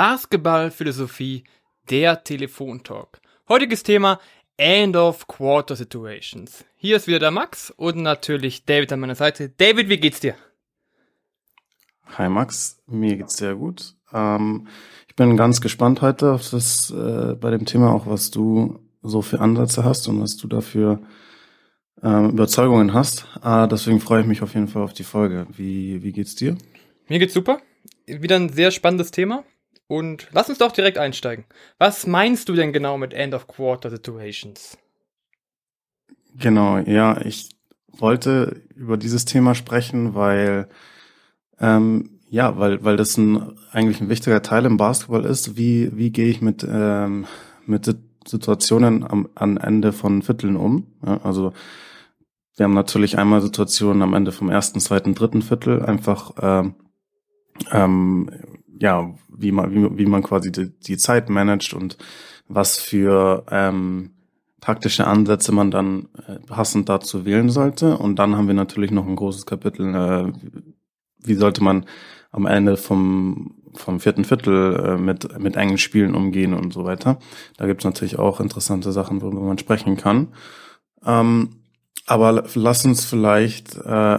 Basketballphilosophie, der Telefontalk. Heutiges Thema End of Quarter Situations. Hier ist wieder der Max und natürlich David an meiner Seite. David, wie geht's dir? Hi Max, mir geht's sehr gut. Ähm, ich bin ganz gespannt heute auf das äh, bei dem Thema auch, was du so für Ansätze hast und was du dafür ähm, Überzeugungen hast. Äh, deswegen freue ich mich auf jeden Fall auf die Folge. Wie, wie geht's dir? Mir geht's super. Wieder ein sehr spannendes Thema. Und lass uns doch direkt einsteigen. Was meinst du denn genau mit End of Quarter Situations? Genau, ja, ich wollte über dieses Thema sprechen, weil ähm, ja, weil weil das ein eigentlich ein wichtiger Teil im Basketball ist. Wie wie gehe ich mit ähm, mit Situationen am am Ende von Vierteln um? Ja, also wir haben natürlich einmal Situationen am Ende vom ersten, zweiten, dritten Viertel einfach ähm, ähm, ja, wie man, wie, wie man quasi die, die Zeit managt und was für ähm, taktische Ansätze man dann äh, passend dazu wählen sollte. Und dann haben wir natürlich noch ein großes Kapitel, äh, wie sollte man am Ende vom, vom vierten Viertel äh, mit, mit engen Spielen umgehen und so weiter. Da gibt es natürlich auch interessante Sachen, worüber man sprechen kann. Ähm, aber lass uns vielleicht äh,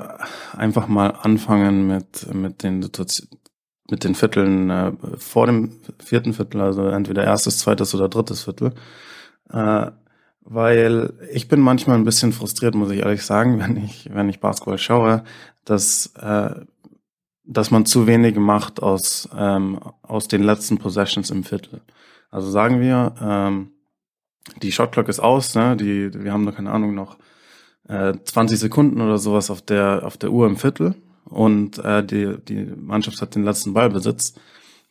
einfach mal anfangen mit, mit den Situationen mit den Vierteln äh, vor dem vierten Viertel, also entweder erstes, zweites oder drittes Viertel. Äh, weil ich bin manchmal ein bisschen frustriert, muss ich ehrlich sagen, wenn ich, wenn ich Basketball schaue, dass, äh, dass man zu wenig macht aus, ähm, aus den letzten Possessions im Viertel. Also sagen wir, ähm, die Shotclock ist aus, ne? die, wir haben da keine Ahnung noch äh, 20 Sekunden oder sowas auf der, auf der Uhr im Viertel und äh, die, die Mannschaft hat den letzten Ballbesitz,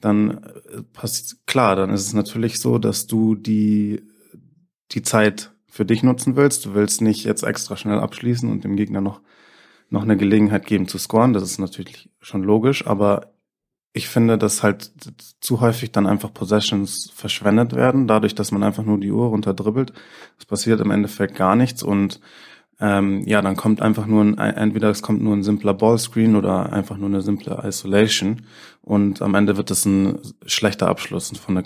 dann äh, passt klar, dann ist es natürlich so, dass du die, die Zeit für dich nutzen willst. Du willst nicht jetzt extra schnell abschließen und dem Gegner noch, noch eine Gelegenheit geben zu scoren. Das ist natürlich schon logisch, aber ich finde, dass halt zu häufig dann einfach Possessions verschwendet werden, dadurch, dass man einfach nur die Uhr runterdribbelt. Es passiert im Endeffekt gar nichts und ähm, ja, dann kommt einfach nur ein, entweder es kommt nur ein simpler Ballscreen oder einfach nur eine simple Isolation und am Ende wird es ein schlechter Abschluss von der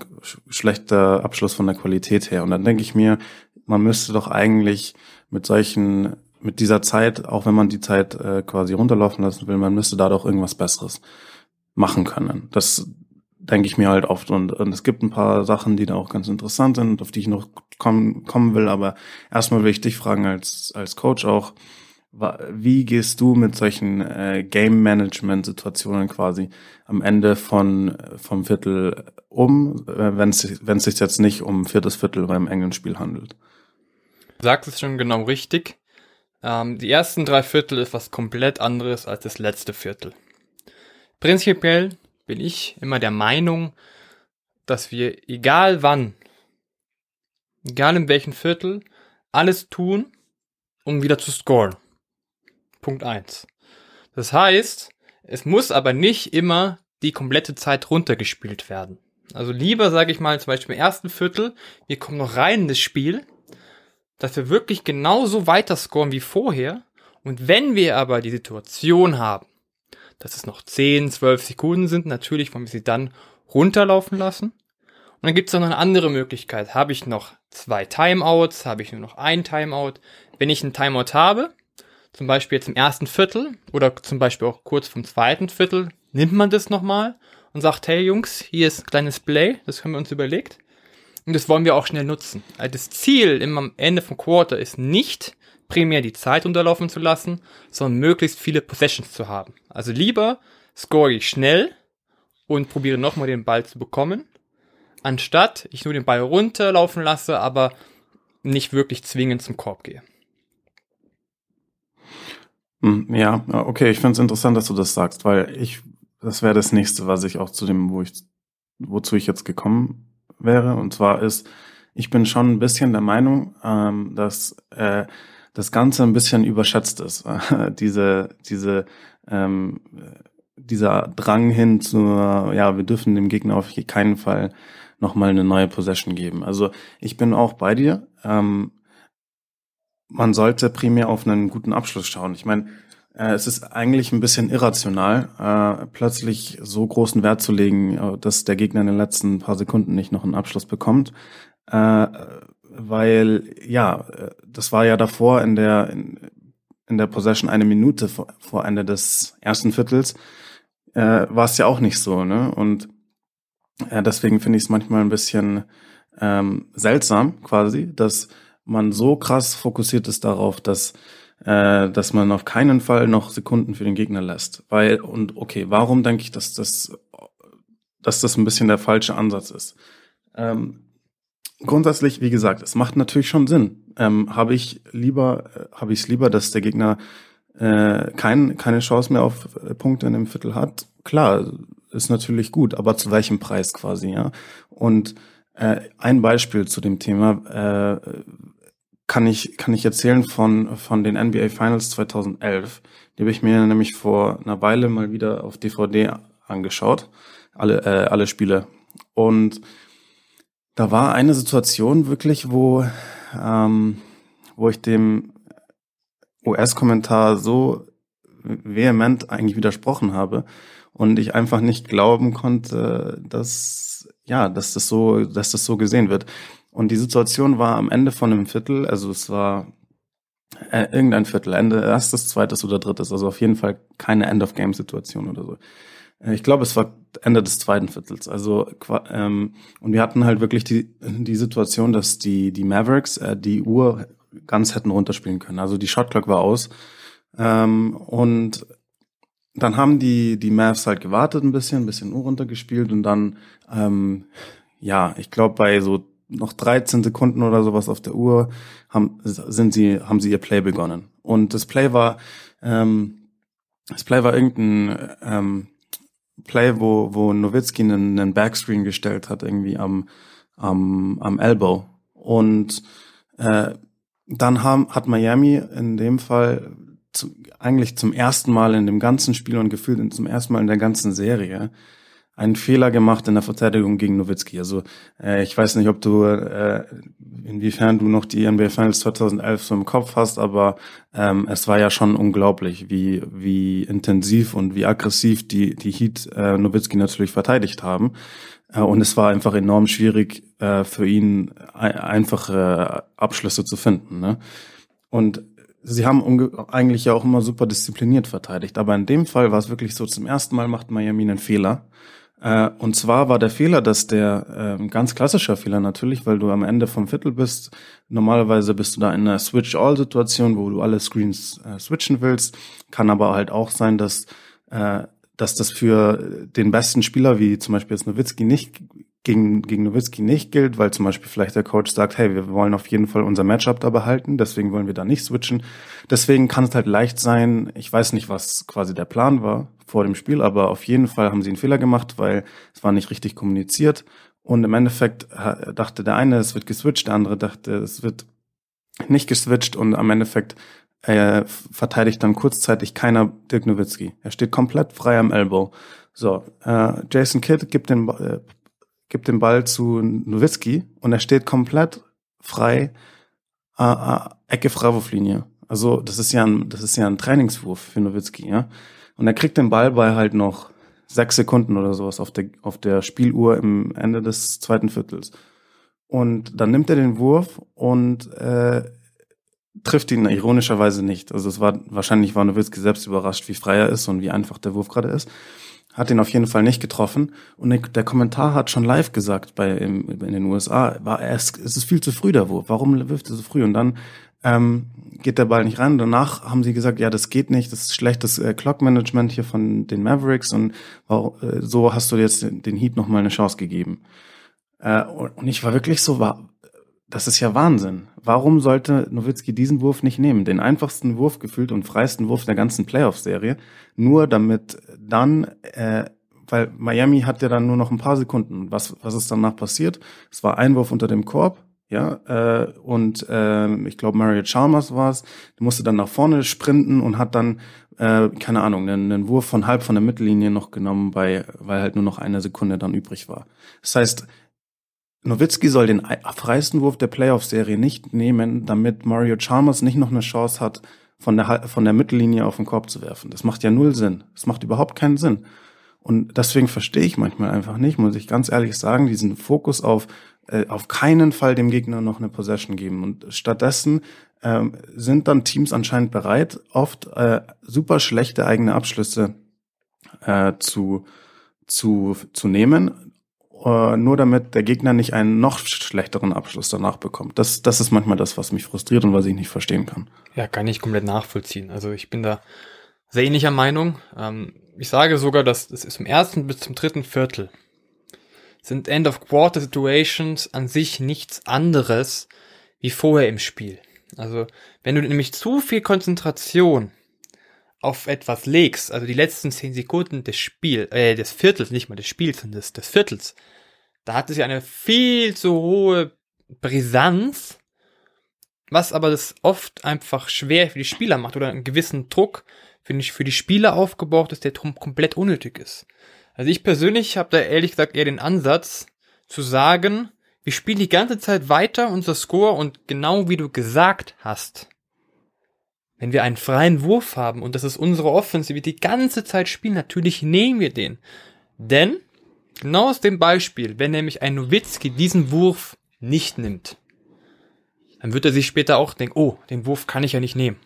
schlechter Abschluss von der Qualität her. Und dann denke ich mir, man müsste doch eigentlich mit solchen mit dieser Zeit, auch wenn man die Zeit äh, quasi runterlaufen lassen will, man müsste da doch irgendwas Besseres machen können. Das denke ich mir halt oft. Und, und es gibt ein paar Sachen, die da auch ganz interessant sind, auf die ich noch kommen, kommen will. Aber erstmal will ich dich fragen als, als Coach auch, wie gehst du mit solchen äh, Game Management Situationen quasi am Ende von vom Viertel um, äh, wenn es sich jetzt nicht um viertes Viertel beim engen Spiel handelt? Du sagst es schon genau richtig. Ähm, die ersten drei Viertel ist was komplett anderes als das letzte Viertel. Prinzipiell bin ich immer der Meinung, dass wir, egal wann, egal in welchem Viertel, alles tun, um wieder zu scoren. Punkt eins. Das heißt, es muss aber nicht immer die komplette Zeit runtergespielt werden. Also lieber, sage ich mal, zum Beispiel im ersten Viertel, wir kommen noch rein in das Spiel, dass wir wirklich genauso weiter scoren wie vorher. Und wenn wir aber die Situation haben, dass es noch 10, 12 Sekunden sind. Natürlich wollen wir sie dann runterlaufen lassen. Und dann gibt es noch eine andere Möglichkeit. Habe ich noch zwei Timeouts? Habe ich nur noch ein Timeout? Wenn ich ein Timeout habe, zum Beispiel jetzt im ersten Viertel oder zum Beispiel auch kurz vom zweiten Viertel, nimmt man das nochmal und sagt, hey Jungs, hier ist ein kleines Play, das haben wir uns überlegt. Und das wollen wir auch schnell nutzen. Also das Ziel im Ende vom Quarter ist nicht, primär die Zeit unterlaufen zu lassen, sondern möglichst viele Possessions zu haben. Also lieber score ich schnell und probiere nochmal den Ball zu bekommen, anstatt ich nur den Ball runterlaufen lasse, aber nicht wirklich zwingend zum Korb gehe. Hm, ja, okay, ich finde es interessant, dass du das sagst, weil ich, das wäre das nächste, was ich auch zu dem, wo ich, wozu ich jetzt gekommen wäre. Und zwar ist, ich bin schon ein bisschen der Meinung, ähm, dass äh, das Ganze ein bisschen überschätzt ist. diese, diese, ähm, dieser Drang hin zu, ja, wir dürfen dem Gegner auf keinen Fall nochmal eine neue Possession geben. Also ich bin auch bei dir. Ähm, man sollte primär auf einen guten Abschluss schauen. Ich meine, Äh, es ist eigentlich ein bisschen irrational, äh, plötzlich so großen Wert zu legen, äh, dass der Gegner in den letzten paar Sekunden nicht noch einen Abschluss bekommt. Äh, weil, ja, das war ja davor in der, in, in der Possession eine Minute vor, vor Ende des ersten Viertels, äh, war es ja auch nicht so, ne? Und äh, deswegen finde ich es manchmal ein bisschen ähm, seltsam, quasi, dass man so krass fokussiert ist darauf, dass äh, dass man auf keinen Fall noch Sekunden für den Gegner lässt. Weil, und okay, warum denke ich, dass das, dass das ein bisschen der falsche Ansatz ist? Ähm, grundsätzlich, wie gesagt, es macht natürlich schon Sinn. Ähm, habe ich lieber, äh, habe ich es lieber, dass der Gegner äh, kein, keine Chance mehr auf äh, Punkte in dem Viertel hat? Klar, ist natürlich gut, aber zu welchem Preis quasi, ja? Und äh, ein Beispiel zu dem Thema, äh, kann ich, kann ich erzählen von, von den NBA Finals 2011. Die habe ich mir nämlich vor einer Weile mal wieder auf DVD angeschaut. Alle, äh, alle Spiele. Und da war eine Situation wirklich, wo, ähm, wo ich dem US-Kommentar so vehement eigentlich widersprochen habe und ich einfach nicht glauben konnte, dass ja, dass das so, dass das so gesehen wird. Und die Situation war am Ende von einem Viertel, also es war äh, irgendein Viertel, Ende erstes, zweites oder drittes, also auf jeden Fall keine End-of-Game-Situation oder so. Äh, ich glaube, es war Ende des zweiten Viertels. Also ähm, und wir hatten halt wirklich die die Situation, dass die die Mavericks äh, die Uhr ganz hätten runterspielen können. Also die Shotclock war aus ähm, und dann haben die die Mavs halt gewartet ein bisschen, ein bisschen Uhr runtergespielt und dann ähm, ja, ich glaube bei so noch 13 Sekunden oder sowas auf der Uhr haben, sind sie, haben sie ihr Play begonnen. Und das Play war, ähm, das Play war irgendein ähm, Play, wo, wo Nowitzki einen, einen Backscreen gestellt hat, irgendwie am, am, am Elbow. Und äh, dann haben, hat Miami in dem Fall zu, eigentlich zum ersten Mal in dem ganzen Spiel und gefühlt zum ersten Mal in der ganzen Serie einen Fehler gemacht in der Verteidigung gegen Nowitzki. Also äh, ich weiß nicht, ob du äh, inwiefern du noch die NBA Finals 2011 so im Kopf hast, aber ähm, es war ja schon unglaublich, wie wie intensiv und wie aggressiv die die Heat äh, Nowitzki natürlich verteidigt haben. Äh, und es war einfach enorm schwierig äh, für ihn einfache Abschlüsse zu finden. Ne? Und sie haben eigentlich ja auch immer super diszipliniert verteidigt. Aber in dem Fall war es wirklich so, zum ersten Mal macht Miami einen Fehler äh, und zwar war der Fehler, dass der äh, ganz klassischer Fehler natürlich, weil du am Ende vom Viertel bist. Normalerweise bist du da in einer Switch-All-Situation, wo du alle Screens äh, switchen willst. Kann aber halt auch sein, dass äh, dass das für den besten Spieler, wie zum Beispiel jetzt Nowitzki, nicht gegen, gegen Nowitzki nicht gilt, weil zum Beispiel vielleicht der Coach sagt, hey, wir wollen auf jeden Fall unser Matchup da behalten, deswegen wollen wir da nicht switchen. Deswegen kann es halt leicht sein, ich weiß nicht, was quasi der Plan war vor dem Spiel, aber auf jeden Fall haben sie einen Fehler gemacht, weil es war nicht richtig kommuniziert. Und im Endeffekt dachte der eine, es wird geswitcht, der andere dachte, es wird nicht geswitcht und am Endeffekt äh, verteidigt dann kurzzeitig keiner Dirk Nowitzki. Er steht komplett frei am Elbow. So, äh, Jason Kidd gibt den, äh, gibt den Ball zu Nowitzki und er steht komplett frei äh, äh, Ecke Freiwurflinie. Also das ist ja ein, das ist ja ein Trainingswurf für Nowitzki, ja. Und er kriegt den Ball bei halt noch sechs Sekunden oder sowas auf der, auf der Spieluhr im Ende des zweiten Viertels. Und dann nimmt er den Wurf und äh, trifft ihn ironischerweise nicht. Also es war wahrscheinlich war Nowitzki selbst überrascht, wie frei er ist und wie einfach der Wurf gerade ist. Hat ihn auf jeden Fall nicht getroffen. Und der Kommentar hat schon live gesagt bei im, in den USA, war es, es ist viel zu früh der Wurf. Warum wirft er so früh? Und dann ähm, geht der Ball nicht rein. Danach haben sie gesagt, ja, das geht nicht, das ist schlechtes äh, Clock-Management hier von den Mavericks und äh, so hast du jetzt den, den Heat nochmal eine Chance gegeben. Äh, und ich war wirklich so, war, das ist ja Wahnsinn. Warum sollte Nowitzki diesen Wurf nicht nehmen? Den einfachsten Wurf gefühlt und freiesten Wurf der ganzen Playoff-Serie. Nur damit dann, äh, weil Miami hat ja dann nur noch ein paar Sekunden. Was, was ist danach passiert? Es war Einwurf unter dem Korb, ja, äh, und äh, ich glaube Mario Chalmers war es. Musste dann nach vorne sprinten und hat dann, äh, keine Ahnung, einen, einen Wurf von halb von der Mittellinie noch genommen, bei, weil halt nur noch eine Sekunde dann übrig war. Das heißt, Nowitzki soll den freisten Wurf der Playoff-Serie nicht nehmen, damit Mario Chalmers nicht noch eine Chance hat, von der, von der Mittellinie auf den Korb zu werfen. Das macht ja null Sinn. Das macht überhaupt keinen Sinn. Und deswegen verstehe ich manchmal einfach nicht, muss ich ganz ehrlich sagen, diesen Fokus auf äh, auf keinen Fall dem Gegner noch eine Possession geben. Und stattdessen ähm, sind dann Teams anscheinend bereit, oft äh, super schlechte eigene Abschlüsse äh, zu, zu, zu nehmen, äh, nur damit der Gegner nicht einen noch schlechteren Abschluss danach bekommt. Das, das ist manchmal das, was mich frustriert und was ich nicht verstehen kann. Ja, kann ich komplett nachvollziehen. Also ich bin da sehr ähnlicher Meinung. Ähm, ich sage sogar, dass es ist im ersten bis zum dritten Viertel sind End-of-Quarter-Situations an sich nichts anderes wie vorher im Spiel. Also, wenn du nämlich zu viel Konzentration auf etwas legst, also die letzten zehn Sekunden des Spiels, äh, des Viertels, nicht mal des Spiels, sondern des, des Viertels, da hat es ja eine viel zu hohe Brisanz, was aber das oft einfach schwer für die Spieler macht oder einen gewissen Druck finde ich für die Spieler aufgebaut ist, der komplett unnötig ist. Also ich persönlich habe da ehrlich gesagt eher den Ansatz zu sagen, wir spielen die ganze Zeit weiter unser Score und genau wie du gesagt hast, wenn wir einen freien Wurf haben und das ist unsere Offense, wir die ganze Zeit spielen, natürlich nehmen wir den. Denn, genau aus dem Beispiel, wenn nämlich ein Nowitzki diesen Wurf nicht nimmt, dann wird er sich später auch denken, oh, den Wurf kann ich ja nicht nehmen.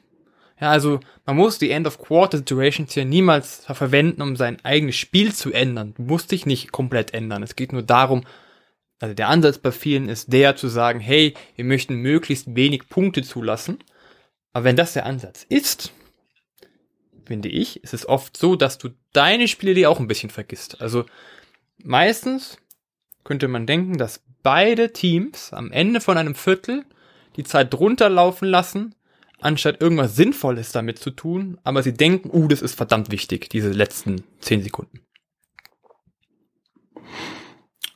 Ja, also man muss die End-of-Quarter-Situations hier niemals verwenden, um sein eigenes Spiel zu ändern. Du musst dich nicht komplett ändern. Es geht nur darum, also der Ansatz bei vielen ist der zu sagen, hey, wir möchten möglichst wenig Punkte zulassen. Aber wenn das der Ansatz ist, finde ich, ist es oft so, dass du deine Spiele dir auch ein bisschen vergisst. Also meistens könnte man denken, dass beide Teams am Ende von einem Viertel die Zeit runterlaufen lassen, anstatt irgendwas Sinnvolles damit zu tun, aber sie denken, uh, das ist verdammt wichtig, diese letzten zehn Sekunden.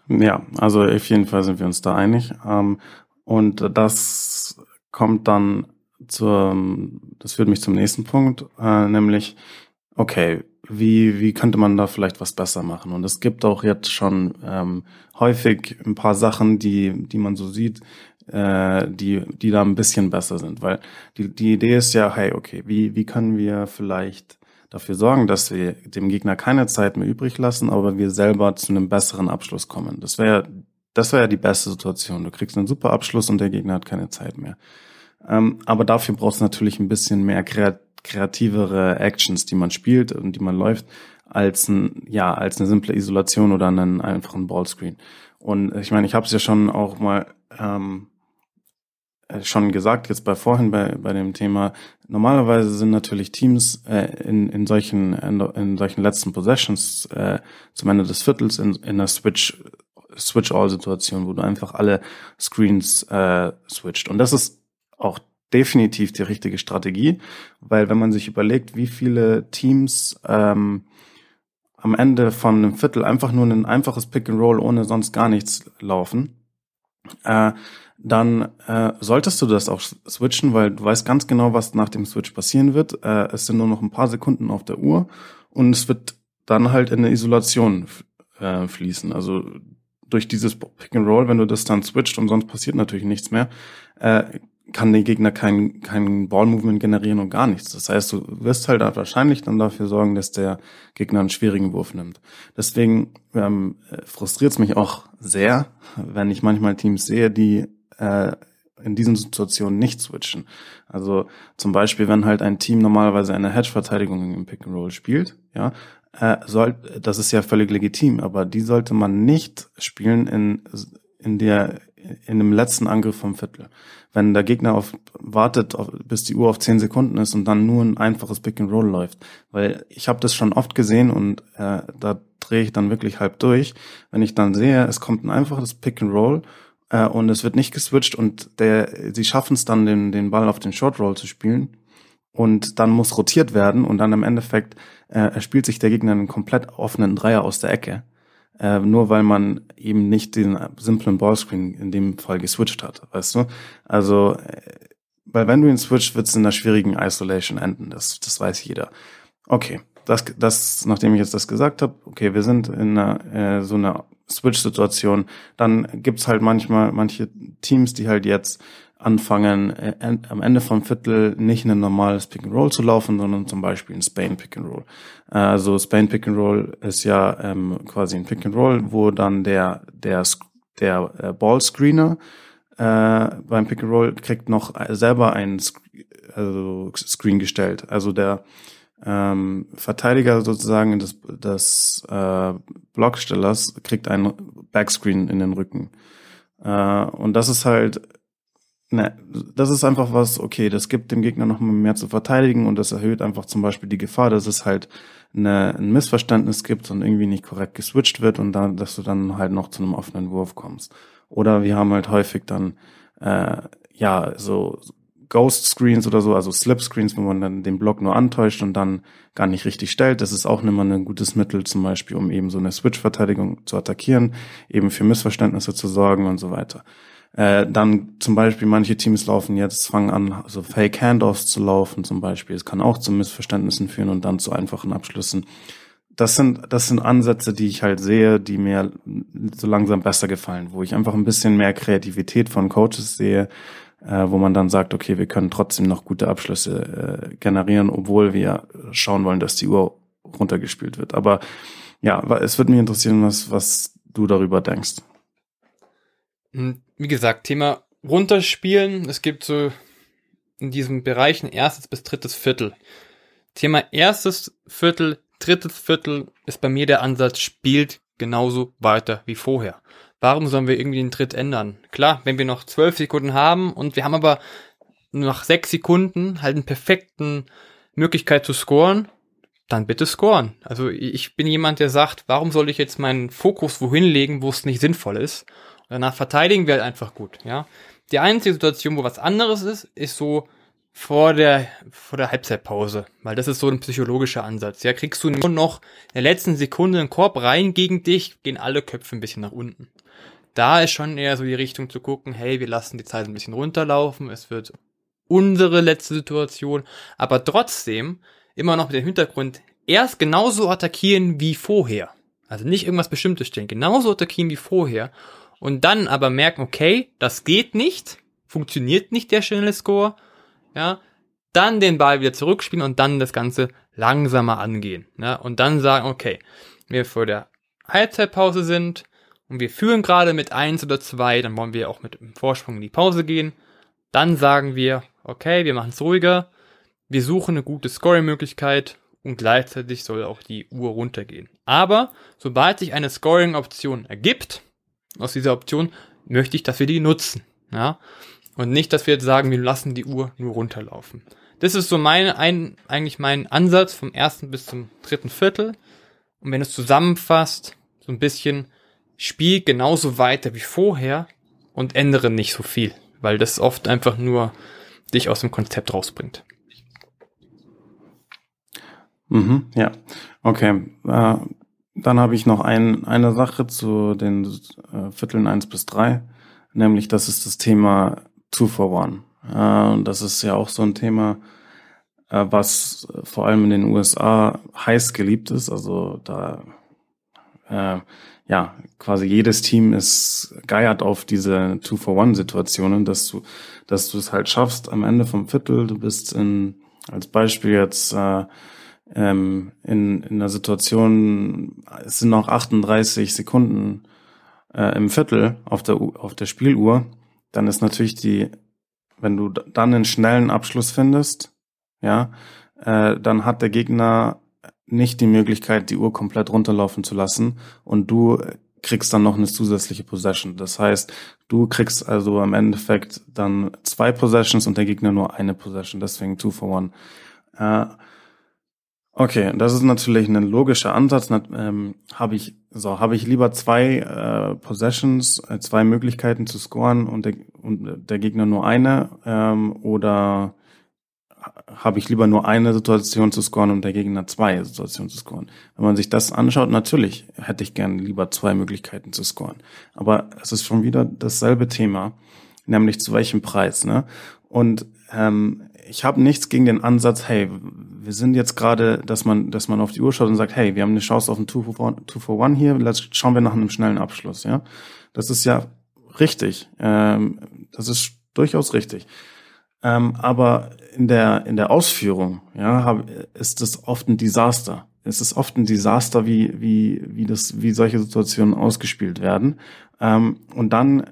Ja, also auf jeden Fall sind wir uns da einig. Ähm, und das kommt dann zur, das führt mich zum nächsten Punkt, äh, nämlich, okay, wie, wie könnte man da vielleicht was besser machen? Und es gibt auch jetzt schon ähm, häufig ein paar Sachen, die, die man so sieht, äh, die, die da ein bisschen besser sind. Weil die, die Idee ist ja, hey, okay, wie, wie können wir vielleicht dafür sorgen, dass wir dem Gegner keine Zeit mehr übrig lassen, aber wir selber zu einem besseren Abschluss kommen. Das wäre das wäre ja die beste Situation. Du kriegst einen super Abschluss und der Gegner hat keine Zeit mehr. Ähm, aber dafür brauchst du natürlich ein bisschen mehr kreativere Actions, die man spielt und die man läuft, als ein, ja, als eine simple Isolation oder einen einfachen Ballscreen. Und ich meine, ich habe es ja schon auch mal ähm, äh, schon gesagt, jetzt bei vorhin bei, bei dem Thema, normalerweise sind natürlich Teams äh, in, in, solchen, in, in solchen letzten Possessions äh, zum Ende des Viertels in, in einer Switch, Switch-All-Situation, wo du einfach alle Screens äh, switcht. Und das ist auch definitiv die richtige Strategie, weil wenn man sich überlegt, wie viele Teams ähm, am Ende von einem Viertel einfach nur ein einfaches Pick and Roll ohne sonst gar nichts laufen, äh, dann äh, solltest du das auch switchen, weil du weißt ganz genau, was nach dem Switch passieren wird. Äh, es sind nur noch ein paar Sekunden auf der Uhr und es wird dann halt in eine Isolation äh, fließen. Also durch dieses Pick and Roll, wenn du das dann switcht und sonst passiert natürlich nichts mehr, äh, kann der Gegner kein, kein Ball-Movement generieren und gar nichts. Das heißt, du wirst halt wahrscheinlich dann dafür sorgen, dass der Gegner einen schwierigen Wurf nimmt. Deswegen ähm, frustriert es mich auch sehr, wenn ich manchmal Teams sehe, die äh, in diesen Situationen nicht switchen. Also zum Beispiel, wenn halt ein Team normalerweise eine Hedge-Verteidigung im Pick and Roll spielt, ja, äh, soll, das ist ja völlig legitim, aber die sollte man nicht spielen in, in der, in dem letzten Angriff vom Viertel. Wenn der Gegner auf, wartet, auf, bis die Uhr auf zehn Sekunden ist und dann nur ein einfaches Pick and Roll läuft. Weil ich habe das schon oft gesehen und äh, da drehe ich dann wirklich halb durch, wenn ich dann sehe, es kommt ein einfaches Pick and Roll äh, und es wird nicht geswitcht und der, sie schaffen es dann, den, den Ball auf den Short Roll zu spielen und dann muss rotiert werden und dann im Endeffekt äh, spielt sich der Gegner einen komplett offenen Dreier aus der Ecke, äh, nur weil man eben nicht den simplen Ballscreen in dem Fall geswitcht hat, weißt du? Also, äh, weil wenn du ihn switcht, wird es in einer schwierigen Isolation enden, das, das weiß jeder. Okay, das, das, nachdem ich jetzt das gesagt habe, okay, wir sind in einer, äh, so einer Switch-Situation, dann gibt's halt manchmal manche Teams, die halt jetzt anfangen, äh, am Ende vom Viertel nicht ein normales Pick and Roll zu laufen, sondern zum Beispiel ein Spain Pick and Roll. Äh, also Spain Pick and Roll ist ja ähm, quasi ein Pick and Roll, wo dann der der der äh, Ball Screener äh, beim Pick and Roll kriegt noch selber einen also Screen gestellt. Also der ähm, Verteidiger sozusagen des, des äh, Blockstellers kriegt einen Backscreen in den Rücken. Äh, und das ist halt, ne, das ist einfach was, okay, das gibt dem Gegner noch mehr zu verteidigen und das erhöht einfach zum Beispiel die Gefahr, dass es halt eine, ein Missverständnis gibt und irgendwie nicht korrekt geswitcht wird und dann, dass du dann halt noch zu einem offenen Wurf kommst. Oder wir haben halt häufig dann äh, ja so Ghost Screens oder so, also Slip Screens, wo man dann den Block nur antäuscht und dann gar nicht richtig stellt. Das ist auch immer ein gutes Mittel zum Beispiel, um eben so eine Switch-Verteidigung zu attackieren, eben für Missverständnisse zu sorgen und so weiter. Äh, dann zum Beispiel manche Teams laufen jetzt, fangen an, so Fake Handoffs zu laufen zum Beispiel. Es kann auch zu Missverständnissen führen und dann zu einfachen Abschlüssen. Das sind, das sind Ansätze, die ich halt sehe, die mir so langsam besser gefallen, wo ich einfach ein bisschen mehr Kreativität von Coaches sehe, äh, wo man dann sagt, okay, wir können trotzdem noch gute Abschlüsse äh, generieren, obwohl wir schauen wollen, dass die Uhr runtergespielt wird. Aber ja, es wird mich interessieren, was, was du darüber denkst. Hm, wie gesagt, Thema runterspielen. Es gibt so in diesem Bereich ein erstes bis drittes Viertel. Thema erstes Viertel, drittes Viertel ist bei mir der Ansatz, spielt genauso weiter wie vorher. Warum sollen wir irgendwie den Tritt ändern? Klar, wenn wir noch zwölf Sekunden haben und wir haben aber nach sechs Sekunden halt einen perfekten Möglichkeit zu scoren, dann bitte scoren. Also ich bin jemand, der sagt, warum soll ich jetzt meinen Fokus wohin legen, wo es nicht sinnvoll ist? Und danach verteidigen wir halt einfach gut, ja. Die einzige Situation, wo was anderes ist, ist so vor der, vor der Halbzeitpause, weil das ist so ein psychologischer Ansatz. Ja, kriegst du nur noch in der letzten Sekunde einen Korb rein gegen dich, gehen alle Köpfe ein bisschen nach unten da ist schon eher so die Richtung zu gucken, hey, wir lassen die Zeit ein bisschen runterlaufen, es wird unsere letzte Situation, aber trotzdem immer noch mit dem Hintergrund erst genauso attackieren wie vorher. Also nicht irgendwas Bestimmtes stellen, genauso attackieren wie vorher und dann aber merken, okay, das geht nicht, funktioniert nicht der schnelle Score, ja, dann den Ball wieder zurückspielen und dann das Ganze langsamer angehen, ja, und dann sagen, okay, wir vor der Halbzeitpause sind, und wir führen gerade mit eins oder zwei, dann wollen wir auch mit dem Vorsprung in die Pause gehen. Dann sagen wir, okay, wir machen es ruhiger, wir suchen eine gute Scoring-Möglichkeit und gleichzeitig soll auch die Uhr runtergehen. Aber sobald sich eine Scoring-Option ergibt, aus dieser Option, möchte ich, dass wir die nutzen. Ja? Und nicht, dass wir jetzt sagen, wir lassen die Uhr nur runterlaufen. Das ist so mein, ein, eigentlich mein Ansatz vom ersten bis zum dritten Viertel. Und wenn es zusammenfasst, so ein bisschen, spiel genauso weiter wie vorher und ändere nicht so viel, weil das oft einfach nur dich aus dem Konzept rausbringt. Mhm, ja, okay. Äh, dann habe ich noch ein, eine Sache zu den äh, Vierteln eins bis drei, nämlich das ist das Thema Two for One. Äh, das ist ja auch so ein Thema, äh, was vor allem in den USA heiß geliebt ist. Also da äh, ja, quasi jedes Team ist geiert auf diese Two-for-One-Situationen, dass du, dass du es halt schaffst am Ende vom Viertel, du bist in, als Beispiel jetzt äh, ähm, in, in einer Situation, es sind noch 38 Sekunden äh, im Viertel auf der, auf der Spieluhr, dann ist natürlich die, wenn du dann einen schnellen Abschluss findest, ja, äh, dann hat der Gegner nicht die Möglichkeit, die Uhr komplett runterlaufen zu lassen und du kriegst dann noch eine zusätzliche Possession. Das heißt, du kriegst also am Endeffekt dann zwei Possessions und der Gegner nur eine Possession, deswegen two for one. Äh, okay, das ist natürlich ein logischer Ansatz. Ähm, habe ich so habe ich lieber zwei äh, Possessions, äh, zwei Möglichkeiten zu scoren und der, und der Gegner nur eine ähm, oder habe ich lieber nur eine Situation zu scoren und der Gegner zwei Situationen zu scoren. Wenn man sich das anschaut, natürlich hätte ich gern lieber zwei Möglichkeiten zu scoren. Aber es ist schon wieder dasselbe Thema, nämlich zu welchem Preis. Ne? Und ähm, ich habe nichts gegen den Ansatz, hey, wir sind jetzt gerade, dass man, dass man auf die Uhr schaut und sagt, hey, wir haben eine Chance auf ein Two for One, Two for One hier, let's, schauen wir nach einem schnellen Abschluss, ja. Das ist ja richtig. Ähm, das ist durchaus richtig. Ähm, aber in der, in der Ausführung, ja, hab, ist es oft ein Desaster. Es ist oft ein Desaster, wie, wie, wie das, wie solche Situationen ausgespielt werden. Ähm, und dann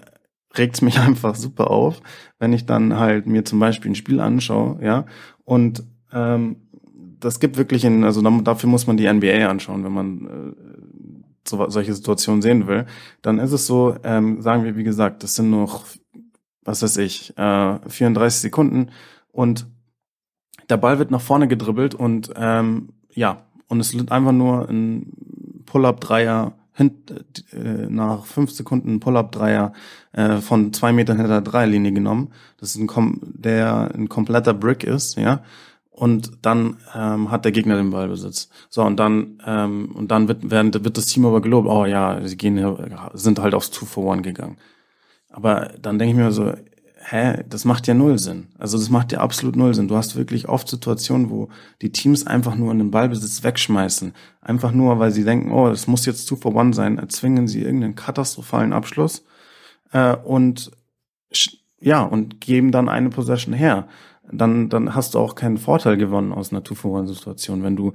regt's mich einfach super auf, wenn ich dann halt mir zum Beispiel ein Spiel anschaue, ja, und ähm, das gibt wirklich in, also dafür muss man die NBA anschauen, wenn man äh, so, solche Situationen sehen will. Dann ist es so, ähm, sagen wir, wie gesagt, das sind noch, was weiß ich, äh, 34 Sekunden und der Ball wird nach vorne gedribbelt und ähm, ja, und es wird einfach nur ein Pull-up-Dreier äh, nach fünf Sekunden Pull-up-Dreier äh, von zwei Metern hinter der Dreierlinie genommen. Das ist ein, kom der ein kompletter Brick ist, ja. Und dann ähm, hat der Gegner den Ballbesitz. So und dann ähm, und dann wird werden, wird das Team aber gelobt. Oh ja, sie gehen sind halt aufs Two for One gegangen. Aber dann denke ich mir so, hä, das macht ja null Sinn. Also das macht ja absolut null Sinn. Du hast wirklich oft Situationen, wo die Teams einfach nur in den Ballbesitz wegschmeißen. Einfach nur, weil sie denken, oh, das muss jetzt two for one sein, erzwingen sie irgendeinen katastrophalen Abschluss äh, und ja, und geben dann eine Possession her. Dann, dann hast du auch keinen Vorteil gewonnen aus einer Two-for-One-Situation, wenn du,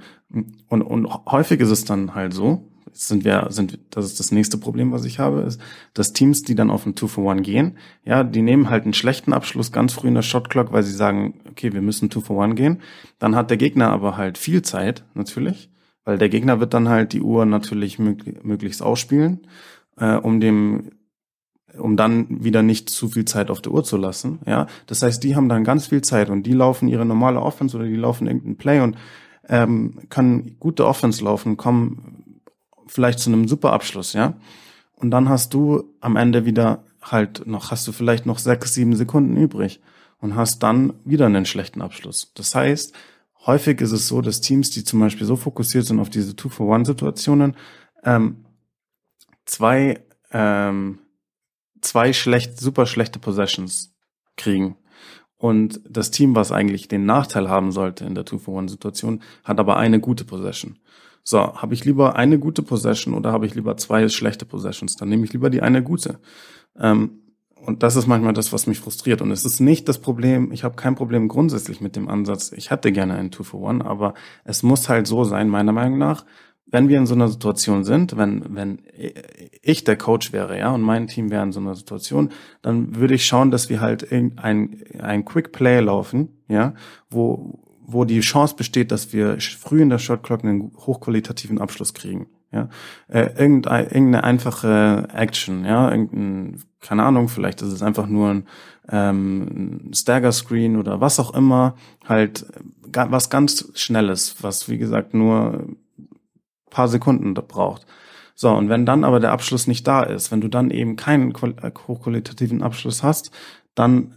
und, und häufig ist es dann halt so, sind wir, sind, das ist das nächste Problem, was ich habe, ist, dass Teams, die dann auf ein Two for One gehen, ja, die nehmen halt einen schlechten Abschluss ganz früh in der Shot Clock, weil sie sagen, okay, wir müssen Two for One gehen. Dann hat der Gegner aber halt viel Zeit, natürlich, weil der Gegner wird dann halt die Uhr natürlich mög möglichst ausspielen, äh, um dem um dann wieder nicht zu viel Zeit auf der Uhr zu lassen. Ja, das heißt, die haben dann ganz viel Zeit und die laufen ihre normale Offense oder die laufen irgendeinen Play und ähm, können gute Offense laufen, kommen vielleicht zu einem super Abschluss, ja. Und dann hast du am Ende wieder halt noch, hast du vielleicht noch sechs, sieben Sekunden übrig und hast dann wieder einen schlechten Abschluss. Das heißt, häufig ist es so, dass Teams, die zum Beispiel so fokussiert sind auf diese Two-for-One-Situationen, ähm, zwei, ähm, zwei schlecht, super schlechte Possessions kriegen. Und das Team, was eigentlich den Nachteil haben sollte in der Two-for-One-Situation, hat aber eine gute Possession. So, habe ich lieber eine gute Possession oder habe ich lieber zwei schlechte Possessions? Dann nehme ich lieber die eine gute. Ähm, und das ist manchmal das, was mich frustriert. Und es ist nicht das Problem, ich habe kein Problem grundsätzlich mit dem Ansatz, ich hätte gerne einen Two-for-One, aber es muss halt so sein, meiner Meinung nach, wenn wir in so einer Situation sind, wenn, wenn ich der Coach wäre, ja, und mein Team wäre in so einer Situation, dann würde ich schauen, dass wir halt ein, ein Quick Play laufen, ja, wo, wo die Chance besteht, dass wir früh in der Shot Clock einen hochqualitativen Abschluss kriegen. Ja, äh, irgendeine, irgendeine einfache Action, ja, irgendein, keine Ahnung, vielleicht ist es einfach nur ein, ähm, Stagger Screen oder was auch immer, halt was ganz Schnelles, was wie gesagt nur paar Sekunden braucht. So, und wenn dann aber der Abschluss nicht da ist, wenn du dann eben keinen äh, hochqualitativen Abschluss hast, dann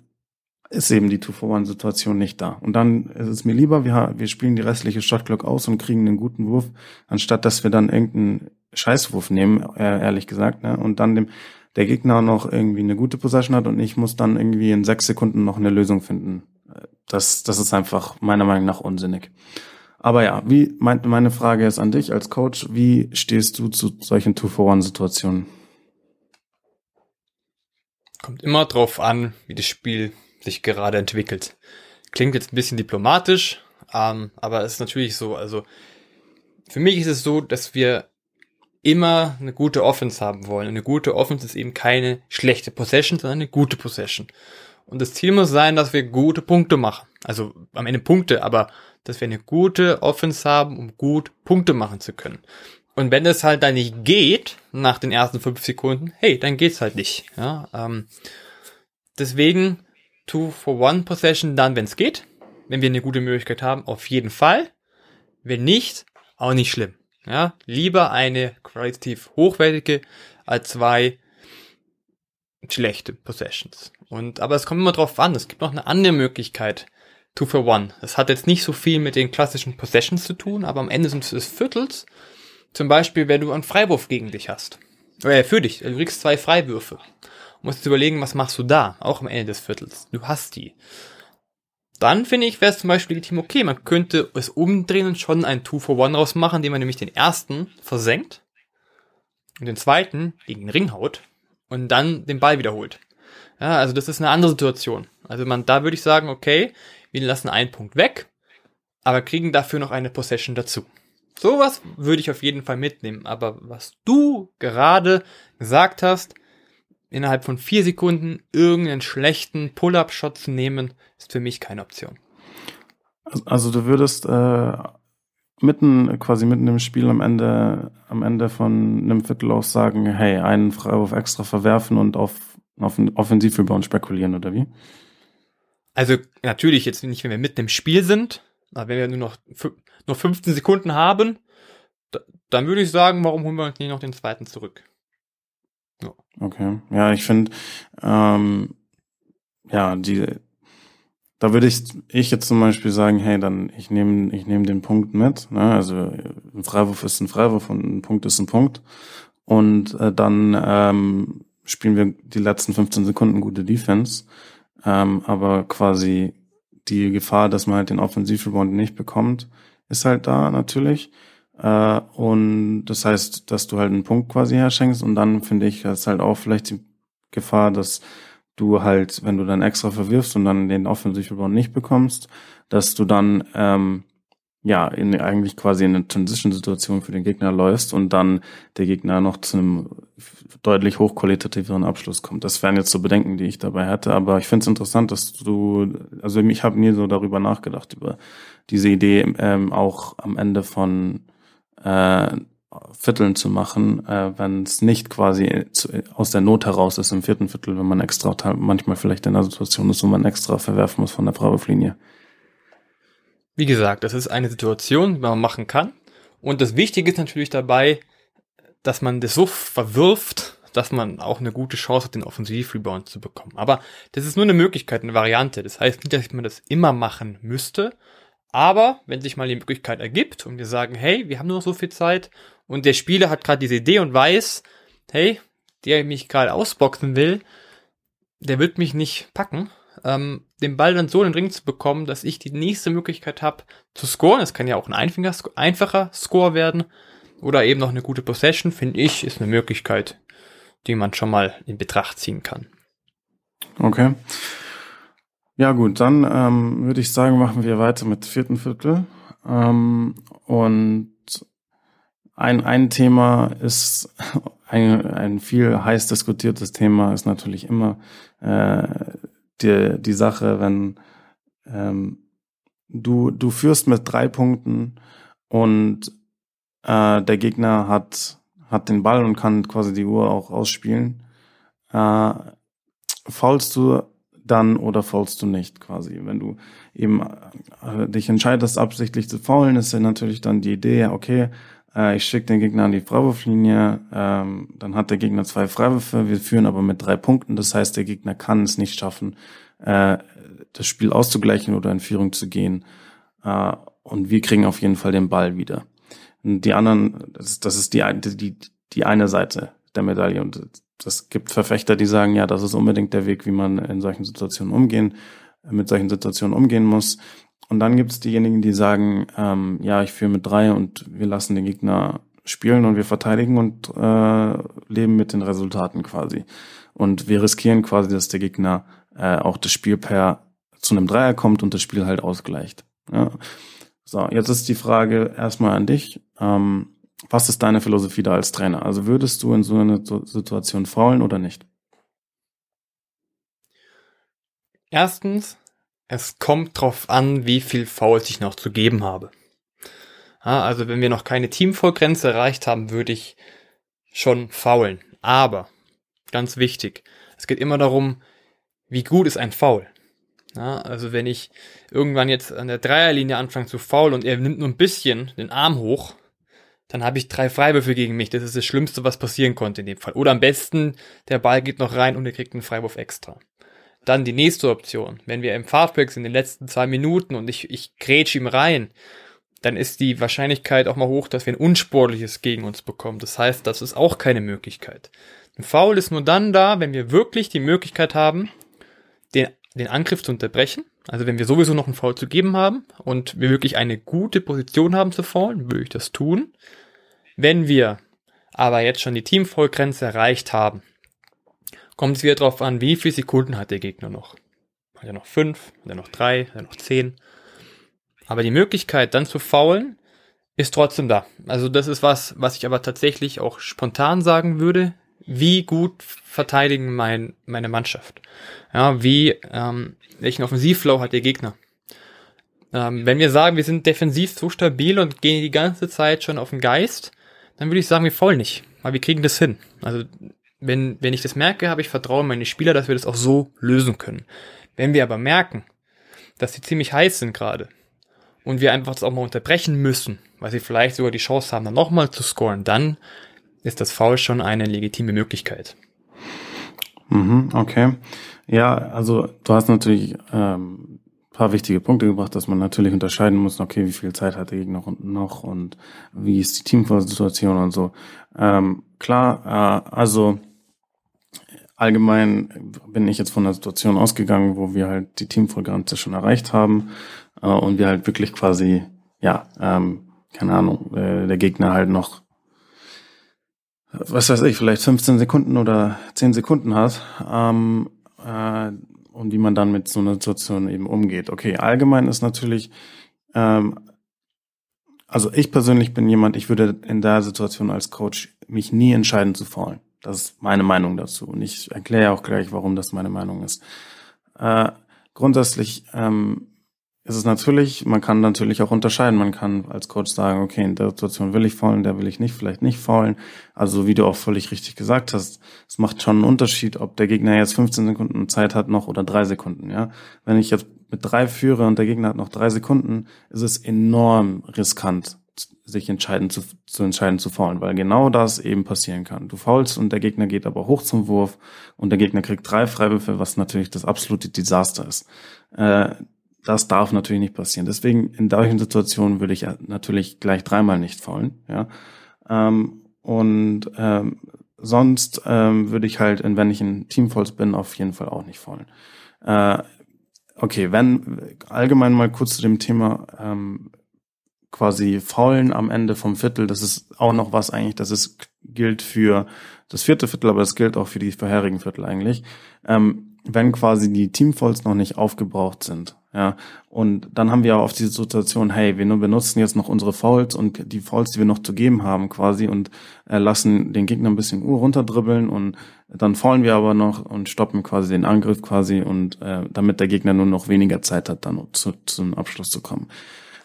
ist eben die Two-for-One-Situation nicht da. Und dann ist es mir lieber, wir, wir spielen die restliche Shotclock aus und kriegen einen guten Wurf, anstatt dass wir dann irgendeinen Scheißwurf nehmen, äh, ehrlich gesagt, ne? und dann dem der Gegner noch irgendwie eine gute Possession hat und ich muss dann irgendwie in sechs Sekunden noch eine Lösung finden. Das, das ist einfach meiner Meinung nach unsinnig. Aber ja, wie mein, meine Frage ist an dich als Coach, wie stehst du zu solchen Two-for-One-Situationen? Kommt immer drauf an, wie das Spiel sich gerade entwickelt. Klingt jetzt ein bisschen diplomatisch, ähm, aber es ist natürlich so, also für mich ist es so, dass wir immer eine gute Offense haben wollen. Eine gute Offense ist eben keine schlechte Possession, sondern eine gute Possession. Und das Ziel muss sein, dass wir gute Punkte machen. Also am Ende Punkte, aber dass wir eine gute Offense haben, um gut Punkte machen zu können. Und wenn es halt dann nicht geht, nach den ersten fünf Sekunden, hey, dann geht's halt nicht. Ja, ähm, deswegen two for one Possession dann, wenn es geht. Wenn wir eine gute Möglichkeit haben, auf jeden Fall. Wenn nicht, auch nicht schlimm. Ja, lieber eine qualitativ hochwertige als zwei schlechte Possessions. Und, aber es kommt immer drauf an. Es gibt noch eine andere Möglichkeit. Two for one. Das hat jetzt nicht so viel mit den klassischen Possessions zu tun, aber am Ende sind es Viertels. Zum Beispiel, wenn du einen Freiwurf gegen dich hast. Äh, für dich. Du kriegst zwei Freiwürfe musst du überlegen, was machst du da, auch am Ende des Viertels. Du hast die. Dann finde ich, wäre es zum Beispiel legitim, okay, man könnte es umdrehen und schon ein Two for One rausmachen, indem man nämlich den ersten versenkt und den zweiten gegen den Ring haut und dann den Ball wiederholt. Ja, also das ist eine andere Situation. Also man, da würde ich sagen, okay, wir lassen einen Punkt weg, aber kriegen dafür noch eine Possession dazu. Sowas würde ich auf jeden Fall mitnehmen. Aber was du gerade gesagt hast, innerhalb von vier Sekunden irgendeinen schlechten Pull-up-Shot zu nehmen, ist für mich keine Option. Also du würdest äh, mitten, quasi mitten im Spiel am Ende, am Ende von einem Viertel auch sagen, hey, einen Freiwurf extra verwerfen und auf, auf einen Offensivrebound spekulieren, oder wie? Also natürlich jetzt nicht, wenn wir mitten im Spiel sind, aber wenn wir nur noch, nur 15 Sekunden haben, dann würde ich sagen, warum holen wir uns nicht noch den zweiten zurück? Ja. Okay. Ja, ich finde, ähm, ja, die, da würde ich, ich jetzt zum Beispiel sagen, hey, dann ich nehme ich nehme den Punkt mit. Ne? Also ein Freiwurf ist ein Freiwurf und ein Punkt ist ein Punkt. Und äh, dann ähm, spielen wir die letzten 15 Sekunden gute Defense. Ähm, aber quasi die Gefahr, dass man halt den Offensivrebound nicht bekommt, ist halt da natürlich. Äh, und das heißt, dass du halt einen Punkt quasi herschenkst und dann finde ich, ist halt auch vielleicht die Gefahr, dass du halt, wenn du dann extra verwirfst und dann den Offensivrebound nicht bekommst, dass du dann ähm, ja in eigentlich quasi in eine Transition-Situation für den Gegner läufst und dann der Gegner noch zu einem deutlich hochqualitativeren Abschluss kommt. Das wären jetzt so Bedenken, die ich dabei hätte, aber ich finde es interessant, dass du, also ich habe nie so darüber nachgedacht, über diese Idee ähm, auch am Ende von äh, Vierteln zu machen, äh, wenn es nicht quasi zu, aus der Not heraus ist im vierten Viertel, wenn man extra manchmal vielleicht in einer Situation ist, wo man extra verwerfen muss von der Freiwurflinie. Wie gesagt, das ist eine Situation, die man machen kann. Und das Wichtige ist natürlich dabei, dass man das so verwirft, dass man auch eine gute Chance hat, den Offensiv-Rebound zu bekommen. Aber das ist nur eine Möglichkeit, eine Variante. Das heißt nicht, dass man das immer machen müsste. Aber wenn sich mal die Möglichkeit ergibt und wir sagen, hey, wir haben nur noch so viel Zeit und der Spieler hat gerade diese Idee und weiß, hey, der mich gerade ausboxen will, der wird mich nicht packen, ähm, den Ball dann so in den Ring zu bekommen, dass ich die nächste Möglichkeit habe zu scoren. Das kann ja auch ein einfacher, einfacher Score werden oder eben noch eine gute Possession, finde ich, ist eine Möglichkeit, die man schon mal in Betracht ziehen kann. Okay. Ja gut, dann ähm, würde ich sagen, machen wir weiter mit vierten Viertel. Ähm, und ein, ein Thema ist, ein, ein viel heiß diskutiertes Thema ist natürlich immer äh, die, die Sache, wenn ähm, du, du führst mit drei Punkten und äh, der Gegner hat, hat den Ball und kann quasi die Uhr auch ausspielen. Äh, faulst du dann oder faulst du nicht quasi. Wenn du eben äh, dich entscheidest, absichtlich zu faulen, ist ja natürlich dann die Idee, okay, äh, ich schicke den Gegner an die Freiwurflinie, ähm, dann hat der Gegner zwei Freiwürfe, wir führen aber mit drei Punkten, das heißt, der Gegner kann es nicht schaffen, äh, das Spiel auszugleichen oder in Führung zu gehen. Äh, und wir kriegen auf jeden Fall den Ball wieder. Und die anderen, das ist, das ist die, die, die eine Seite der Medaille. Und das gibt Verfechter, die sagen, ja, das ist unbedingt der Weg, wie man in solchen Situationen umgehen, mit solchen Situationen umgehen muss. Und dann gibt es diejenigen, die sagen, ähm, ja, ich führe mit drei und wir lassen den Gegner spielen und wir verteidigen und äh, leben mit den Resultaten quasi. Und wir riskieren quasi, dass der Gegner äh, auch das Spiel per zu einem Dreier kommt und das Spiel halt ausgleicht. Ja. So, jetzt ist die Frage erstmal an dich. Ähm, was ist deine Philosophie da als Trainer? Also würdest du in so einer Situation faulen oder nicht? Erstens, es kommt drauf an, wie viel Fouls ich noch zu geben habe. Ja, also wenn wir noch keine Teamvollgrenze erreicht haben, würde ich schon faulen. Aber, ganz wichtig, es geht immer darum, wie gut ist ein Foul. Ja, also wenn ich irgendwann jetzt an der Dreierlinie anfange zu faulen und er nimmt nur ein bisschen den Arm hoch, dann habe ich drei Freiwürfe gegen mich. Das ist das Schlimmste, was passieren konnte in dem Fall. Oder am besten, der Ball geht noch rein und er kriegt einen Freiwurf extra. Dann die nächste Option. Wenn wir im Fastbreak sind in den letzten zwei Minuten und ich, ich grätsch ihm rein, dann ist die Wahrscheinlichkeit auch mal hoch, dass wir ein Unsportliches gegen uns bekommen. Das heißt, das ist auch keine Möglichkeit. Ein Foul ist nur dann da, wenn wir wirklich die Möglichkeit haben, den den Angriff zu unterbrechen. Also wenn wir sowieso noch einen Foul zu geben haben und wir wirklich eine gute Position haben zu faulen, würde ich das tun. Wenn wir aber jetzt schon die Teamvollgrenze erreicht haben, kommt es wieder darauf an, wie viele Sekunden hat der Gegner noch. Hat er noch fünf, hat er noch drei, hat er noch zehn. Aber die Möglichkeit dann zu faulen ist trotzdem da. Also das ist was, was ich aber tatsächlich auch spontan sagen würde. Wie gut verteidigen mein, meine Mannschaft? Ja, wie, ähm, welchen Offensivflow hat der Gegner? Ähm, wenn wir sagen, wir sind defensiv so stabil und gehen die ganze Zeit schon auf den Geist, dann würde ich sagen, wir faulen nicht, weil wir kriegen das hin. Also wenn, wenn ich das merke, habe ich Vertrauen in meine Spieler, dass wir das auch so lösen können. Wenn wir aber merken, dass sie ziemlich heiß sind gerade und wir einfach das auch mal unterbrechen müssen, weil sie vielleicht sogar die Chance haben, dann nochmal zu scoren, dann ist das Foul schon eine legitime Möglichkeit. Mhm, okay. Ja, also du hast natürlich ähm, paar wichtige Punkte gebracht, dass man natürlich unterscheiden muss, okay, wie viel Zeit hat der Gegner noch und wie ist die Teamsituation und so. Ähm, klar, äh, also allgemein bin ich jetzt von der Situation ausgegangen, wo wir halt die Teamvollgrenze schon erreicht haben äh, und wir halt wirklich quasi, ja, ähm, keine Ahnung, äh, der Gegner halt noch, was weiß ich, vielleicht 15 Sekunden oder 10 Sekunden hat, ähm, äh, und wie man dann mit so einer Situation eben umgeht. Okay, allgemein ist natürlich, ähm, also ich persönlich bin jemand, ich würde in der Situation als Coach mich nie entscheiden zu fallen. Das ist meine Meinung dazu. Und ich erkläre auch gleich, warum das meine Meinung ist. Äh, grundsätzlich ähm, ist es natürlich, man kann natürlich auch unterscheiden. Man kann als Coach sagen, okay, in der Situation will ich faulen, der will ich nicht, vielleicht nicht faulen. Also wie du auch völlig richtig gesagt hast, es macht schon einen Unterschied, ob der Gegner jetzt 15 Sekunden Zeit hat noch oder drei Sekunden. Ja, wenn ich jetzt mit drei führe und der Gegner hat noch drei Sekunden, ist es enorm riskant, sich entscheiden zu, zu entscheiden zu faulen, weil genau das eben passieren kann. Du faulst und der Gegner geht aber hoch zum Wurf und der Gegner kriegt drei Freiwürfe, was natürlich das absolute Desaster ist. Äh, das darf natürlich nicht passieren. Deswegen in solchen Situationen würde ich natürlich gleich dreimal nicht faulen. Ja? Ähm, und ähm, sonst ähm, würde ich halt, wenn ich in Teamfalls bin, auf jeden Fall auch nicht faulen. Äh, okay, wenn allgemein mal kurz zu dem Thema ähm, quasi faulen am Ende vom Viertel, das ist auch noch was eigentlich, das ist gilt für das vierte Viertel, aber das gilt auch für die vorherigen Viertel eigentlich. Ähm, wenn quasi die Teamfalls noch nicht aufgebraucht sind. Ja, und dann haben wir auch oft diese Situation, hey, wir nur benutzen jetzt noch unsere Fouls und die Fouls, die wir noch zu geben haben quasi und äh, lassen den Gegner ein bisschen Uhr runterdribbeln und dann faulen wir aber noch und stoppen quasi den Angriff quasi und äh, damit der Gegner nur noch weniger Zeit hat, dann zu, zum Abschluss zu kommen.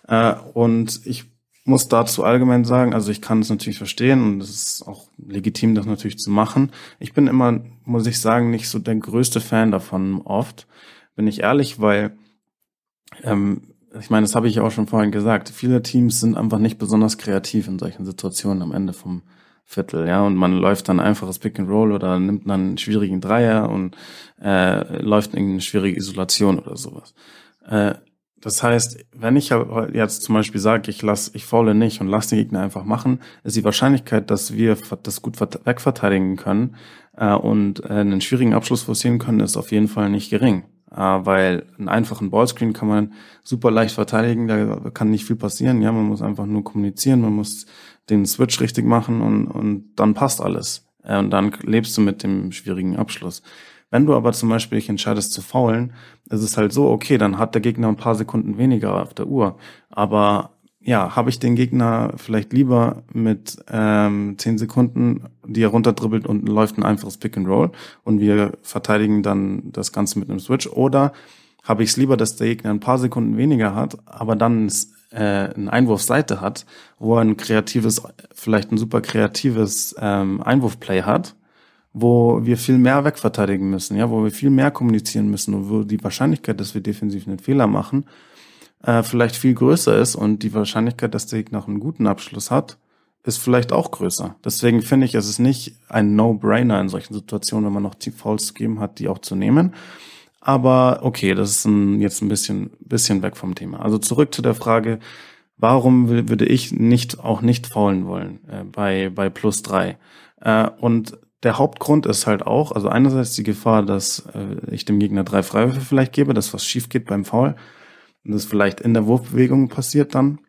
Äh, und ich muss dazu allgemein sagen, also ich kann es natürlich verstehen und es ist auch legitim, das natürlich zu machen. Ich bin immer, muss ich sagen, nicht so der größte Fan davon oft, bin ich ehrlich, weil ähm, ich meine, das habe ich auch schon vorhin gesagt. Viele Teams sind einfach nicht besonders kreativ in solchen Situationen am Ende vom Viertel, ja, und man läuft dann einfaches Pick and Roll oder nimmt dann einen schwierigen Dreier und äh, läuft in eine schwierige Isolation oder sowas. Äh, das heißt, wenn ich jetzt zum Beispiel sage, ich lass, ich faule nicht und lasse den Gegner einfach machen, ist die Wahrscheinlichkeit, dass wir das gut wegverteidigen können äh, und äh, einen schwierigen Abschluss forcieren können, ist auf jeden Fall nicht gering. Äh, weil einen einfachen Ballscreen kann man super leicht verteidigen, da kann nicht viel passieren. Ja, man muss einfach nur kommunizieren, man muss den Switch richtig machen und, und dann passt alles. Äh, und dann lebst du mit dem schwierigen Abschluss. Wenn du aber zum Beispiel dich entscheidest zu faulen, ist es halt so, okay, dann hat der Gegner ein paar Sekunden weniger auf der Uhr. Aber ja, habe ich den Gegner vielleicht lieber mit ähm, 10 Sekunden, die er runterdribbelt und läuft ein einfaches Pick and Roll und wir verteidigen dann das Ganze mit einem Switch oder habe ich es lieber, dass der Gegner ein paar Sekunden weniger hat, aber dann äh, eine Einwurfseite hat, wo er ein kreatives, vielleicht ein super kreatives ähm, Einwurfplay hat wo wir viel mehr wegverteidigen müssen, ja, wo wir viel mehr kommunizieren müssen und wo die Wahrscheinlichkeit, dass wir defensiv einen Fehler machen, äh, vielleicht viel größer ist und die Wahrscheinlichkeit, dass der Gegner einen guten Abschluss hat, ist vielleicht auch größer. Deswegen finde ich, es ist nicht ein No-Brainer in solchen Situationen, wenn man noch Fouls zu geben hat, die auch zu nehmen. Aber okay, das ist ein, jetzt ein bisschen, bisschen weg vom Thema. Also zurück zu der Frage, warum würde ich nicht auch nicht faulen wollen äh, bei, bei plus drei? Äh, und der Hauptgrund ist halt auch, also einerseits die Gefahr, dass äh, ich dem Gegner drei Freiwürfe vielleicht gebe, dass was schief geht beim Foul und das vielleicht in der Wurfbewegung passiert dann.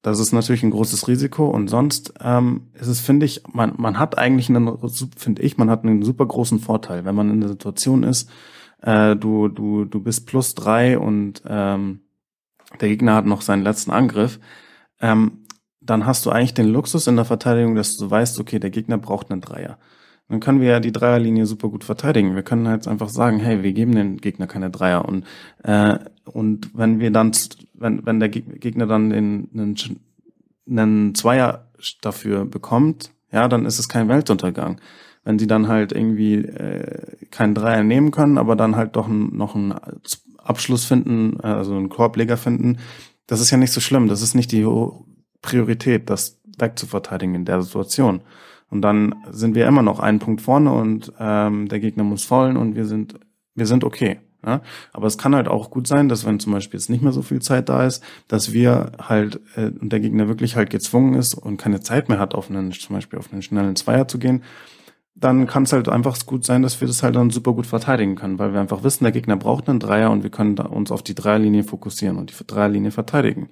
Das ist natürlich ein großes Risiko und sonst ähm, ist es, finde ich, man, man hat eigentlich einen, finde ich, man hat einen super großen Vorteil, wenn man in der Situation ist, äh, du, du, du bist plus drei und ähm, der Gegner hat noch seinen letzten Angriff, ähm, dann hast du eigentlich den Luxus in der Verteidigung, dass du weißt, okay, der Gegner braucht einen Dreier. Dann können wir ja die Dreierlinie super gut verteidigen. Wir können jetzt einfach sagen, hey, wir geben den Gegner keine Dreier. Und, äh, und wenn wir dann, wenn, wenn der Gegner dann den, einen, einen Zweier dafür bekommt, ja, dann ist es kein Weltuntergang. Wenn die dann halt irgendwie äh, keinen Dreier nehmen können, aber dann halt doch noch einen Abschluss finden, also einen Korbleger finden, das ist ja nicht so schlimm. Das ist nicht die Priorität, das wegzuverteidigen in der Situation. Und dann sind wir immer noch einen Punkt vorne und ähm, der Gegner muss fallen und wir sind, wir sind okay. Ja? Aber es kann halt auch gut sein, dass wenn zum Beispiel jetzt nicht mehr so viel Zeit da ist, dass wir halt äh, und der Gegner wirklich halt gezwungen ist und keine Zeit mehr hat, auf einen, zum Beispiel auf einen schnellen Zweier zu gehen, dann kann es halt einfach gut sein, dass wir das halt dann super gut verteidigen können, weil wir einfach wissen, der Gegner braucht einen Dreier und wir können uns auf die Dreierlinie fokussieren und die Dreierlinie verteidigen.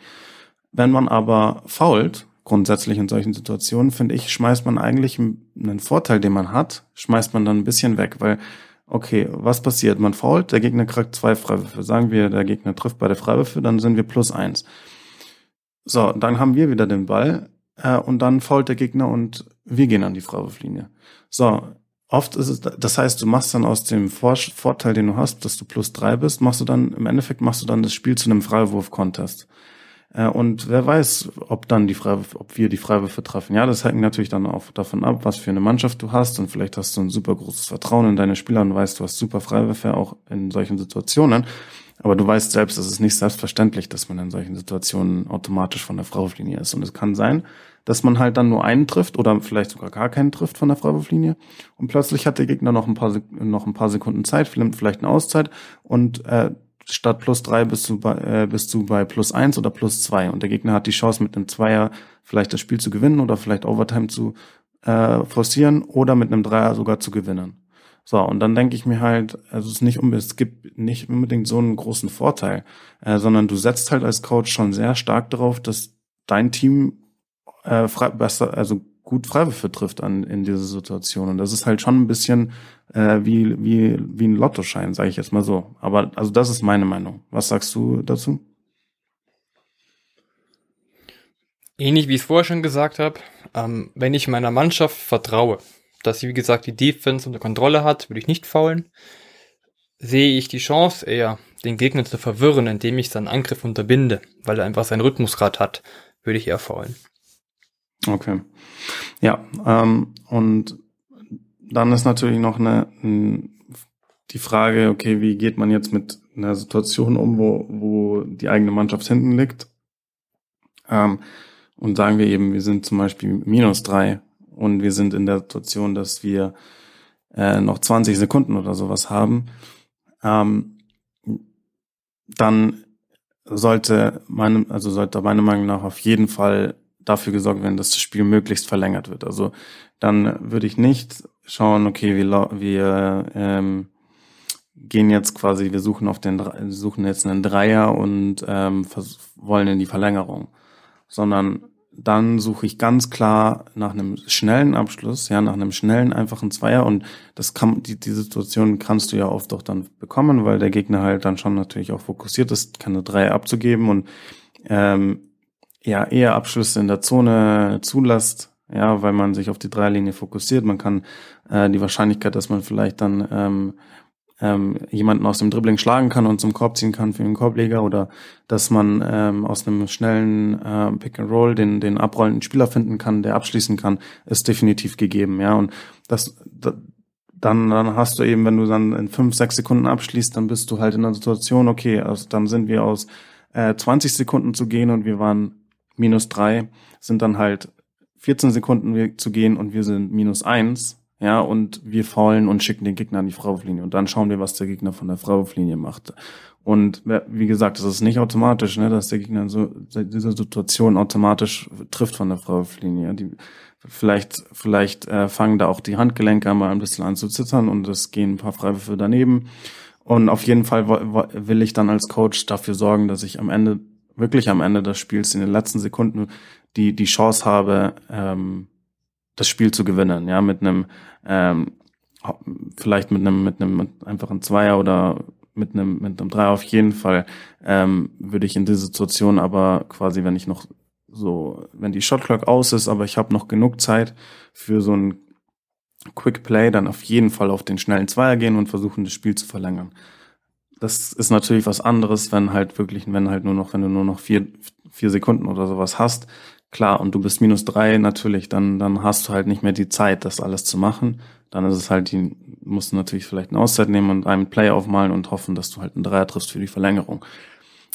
Wenn man aber fault, grundsätzlich in solchen Situationen, finde ich, schmeißt man eigentlich einen Vorteil, den man hat, schmeißt man dann ein bisschen weg, weil, okay, was passiert? Man fault, der Gegner kriegt zwei Freiwürfe. Sagen wir, der Gegner trifft bei der Freiwürfe, dann sind wir plus eins. So, dann haben wir wieder den Ball äh, und dann fault der Gegner und wir gehen an die Freiwurflinie. So, oft ist es, das heißt, du machst dann aus dem Vor Vorteil, den du hast, dass du plus drei bist, machst du dann, im Endeffekt machst du dann das Spiel zu einem Freiwurf-Contest. Äh, und wer weiß, ob dann die Freiwürfe, ob wir die Freiwürfe treffen. Ja, das hängt natürlich dann auch davon ab, was für eine Mannschaft du hast. Und vielleicht hast du ein super großes Vertrauen in deine Spieler und weißt, du hast super Freiwürfe auch in solchen Situationen. Aber du weißt selbst, es ist nicht selbstverständlich, dass man in solchen Situationen automatisch von der Freiwurflinie ist. Und es kann sein, dass man halt dann nur einen trifft oder vielleicht sogar gar keinen trifft von der Freiwurflinie. Und plötzlich hat der Gegner noch ein paar, noch ein paar Sekunden Zeit, vielleicht eine Auszeit und äh, statt plus drei bist du bei, äh, bist du bei plus eins oder plus zwei und der Gegner hat die Chance mit einem Zweier vielleicht das Spiel zu gewinnen oder vielleicht Overtime zu äh, forcieren oder mit einem Dreier sogar zu gewinnen. So, und dann denke ich mir halt, also es ist nicht es gibt nicht unbedingt so einen großen Vorteil, äh, sondern du setzt halt als Coach schon sehr stark darauf, dass dein Team äh, frei, besser, also gut Freiwürfe trifft an in dieser Situation. Und das ist halt schon ein bisschen äh, wie, wie, wie ein Lottoschein, sage ich jetzt mal so. Aber also das ist meine Meinung. Was sagst du dazu? Ähnlich wie ich es vorher schon gesagt habe, ähm, wenn ich meiner Mannschaft vertraue, dass sie wie gesagt die Defense unter Kontrolle hat, würde ich nicht faulen. Sehe ich die Chance eher, den Gegner zu verwirren, indem ich seinen Angriff unterbinde, weil er einfach seinen Rhythmusgrad hat, würde ich eher faulen. Okay. Ja, ähm, und dann ist natürlich noch eine, die Frage, okay, wie geht man jetzt mit einer Situation um, wo, wo die eigene Mannschaft hinten liegt? Ähm, und sagen wir eben, wir sind zum Beispiel minus drei und wir sind in der Situation, dass wir äh, noch 20 Sekunden oder sowas haben, ähm, dann sollte meinem, also sollte meiner Meinung nach auf jeden Fall dafür gesorgt werden, dass das Spiel möglichst verlängert wird. Also dann würde ich nicht schauen, okay, wir, wir ähm, gehen jetzt quasi, wir suchen auf den suchen jetzt einen Dreier und ähm, wollen in die Verlängerung, sondern dann suche ich ganz klar nach einem schnellen Abschluss, ja, nach einem schnellen, einfachen Zweier. Und das kann, die, die Situation kannst du ja oft auch dann bekommen, weil der Gegner halt dann schon natürlich auch fokussiert ist, keine Dreier abzugeben. Und ähm, ja eher Abschlüsse in der Zone zulässt, ja, weil man sich auf die Dreierlinie fokussiert. Man kann äh, die Wahrscheinlichkeit, dass man vielleicht dann ähm, ähm, jemanden aus dem Dribbling schlagen kann und zum Korb ziehen kann für den Korbleger oder dass man ähm, aus einem schnellen äh, Pick and Roll den den abrollenden Spieler finden kann, der abschließen kann, ist definitiv gegeben, ja und das, das dann, dann hast du eben, wenn du dann in fünf, sechs Sekunden abschließt, dann bist du halt in einer Situation, okay, also dann sind wir aus äh, 20 Sekunden zu gehen und wir waren minus drei, sind dann halt 14 Sekunden zu gehen und wir sind minus eins, ja, und wir faulen und schicken den Gegner an die Freiwurflinie und dann schauen wir, was der Gegner von der Freiwurflinie macht. Und wie gesagt, es ist nicht automatisch, ne, dass der Gegner so diese Situation automatisch trifft von der Freiwurflinie. Die, vielleicht vielleicht äh, fangen da auch die Handgelenke mal ein bisschen an zu zittern und es gehen ein paar Freiwürfe daneben. Und auf jeden Fall will ich dann als Coach dafür sorgen, dass ich am Ende, wirklich am Ende des Spiels, in den letzten Sekunden, die, die Chance habe, ähm, das Spiel zu gewinnen, ja, mit einem, ähm, vielleicht mit einem, mit einem mit einfachen Zweier oder mit einem, mit einem Dreier auf jeden Fall, ähm, würde ich in dieser Situation aber quasi, wenn ich noch so, wenn die Shotclock aus ist, aber ich habe noch genug Zeit für so ein Quick Play, dann auf jeden Fall auf den schnellen Zweier gehen und versuchen, das Spiel zu verlängern. Das ist natürlich was anderes, wenn halt wirklich, wenn halt nur noch, wenn du nur noch vier, vier Sekunden oder sowas hast, klar, und du bist minus drei natürlich, dann, dann hast du halt nicht mehr die Zeit, das alles zu machen. Dann ist es halt, die musst du natürlich vielleicht eine Auszeit nehmen und einen Play aufmalen und hoffen, dass du halt einen Dreier triffst für die Verlängerung.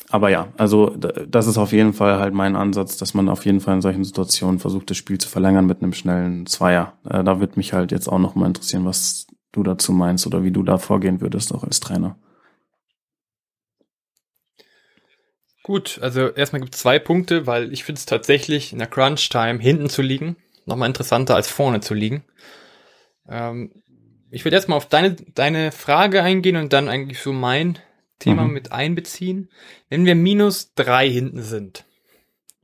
Aber ja, also das ist auf jeden Fall halt mein Ansatz, dass man auf jeden Fall in solchen Situationen versucht, das Spiel zu verlängern mit einem schnellen Zweier. Äh, da wird mich halt jetzt auch noch mal interessieren, was du dazu meinst oder wie du da vorgehen würdest, auch als Trainer. Gut, also erstmal gibt es zwei Punkte, weil ich finde es tatsächlich in der Crunch-Time hinten zu liegen nochmal interessanter als vorne zu liegen. Ähm, ich würde jetzt mal auf deine, deine Frage eingehen und dann eigentlich so mein Thema mhm. mit einbeziehen. Wenn wir minus drei hinten sind,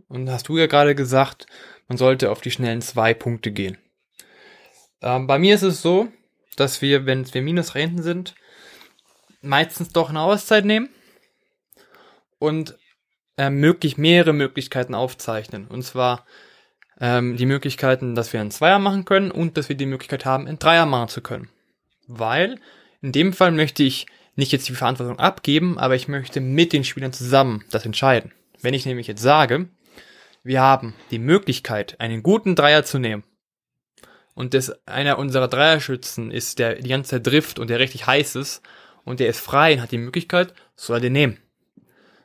und hast du ja gerade gesagt, man sollte auf die schnellen zwei Punkte gehen. Ähm, bei mir ist es so, dass wir, wenn wir minus drei hinten sind, meistens doch eine Auszeit nehmen und äh, möglich mehrere Möglichkeiten aufzeichnen. Und zwar ähm, die Möglichkeiten, dass wir einen Zweier machen können und dass wir die Möglichkeit haben, einen Dreier machen zu können. Weil in dem Fall möchte ich nicht jetzt die Verantwortung abgeben, aber ich möchte mit den Spielern zusammen das entscheiden. Wenn ich nämlich jetzt sage, wir haben die Möglichkeit, einen guten Dreier zu nehmen und das einer unserer Dreierschützen ist, der die ganze Zeit trifft und der richtig heiß ist und der ist frei und hat die Möglichkeit, soll er den nehmen.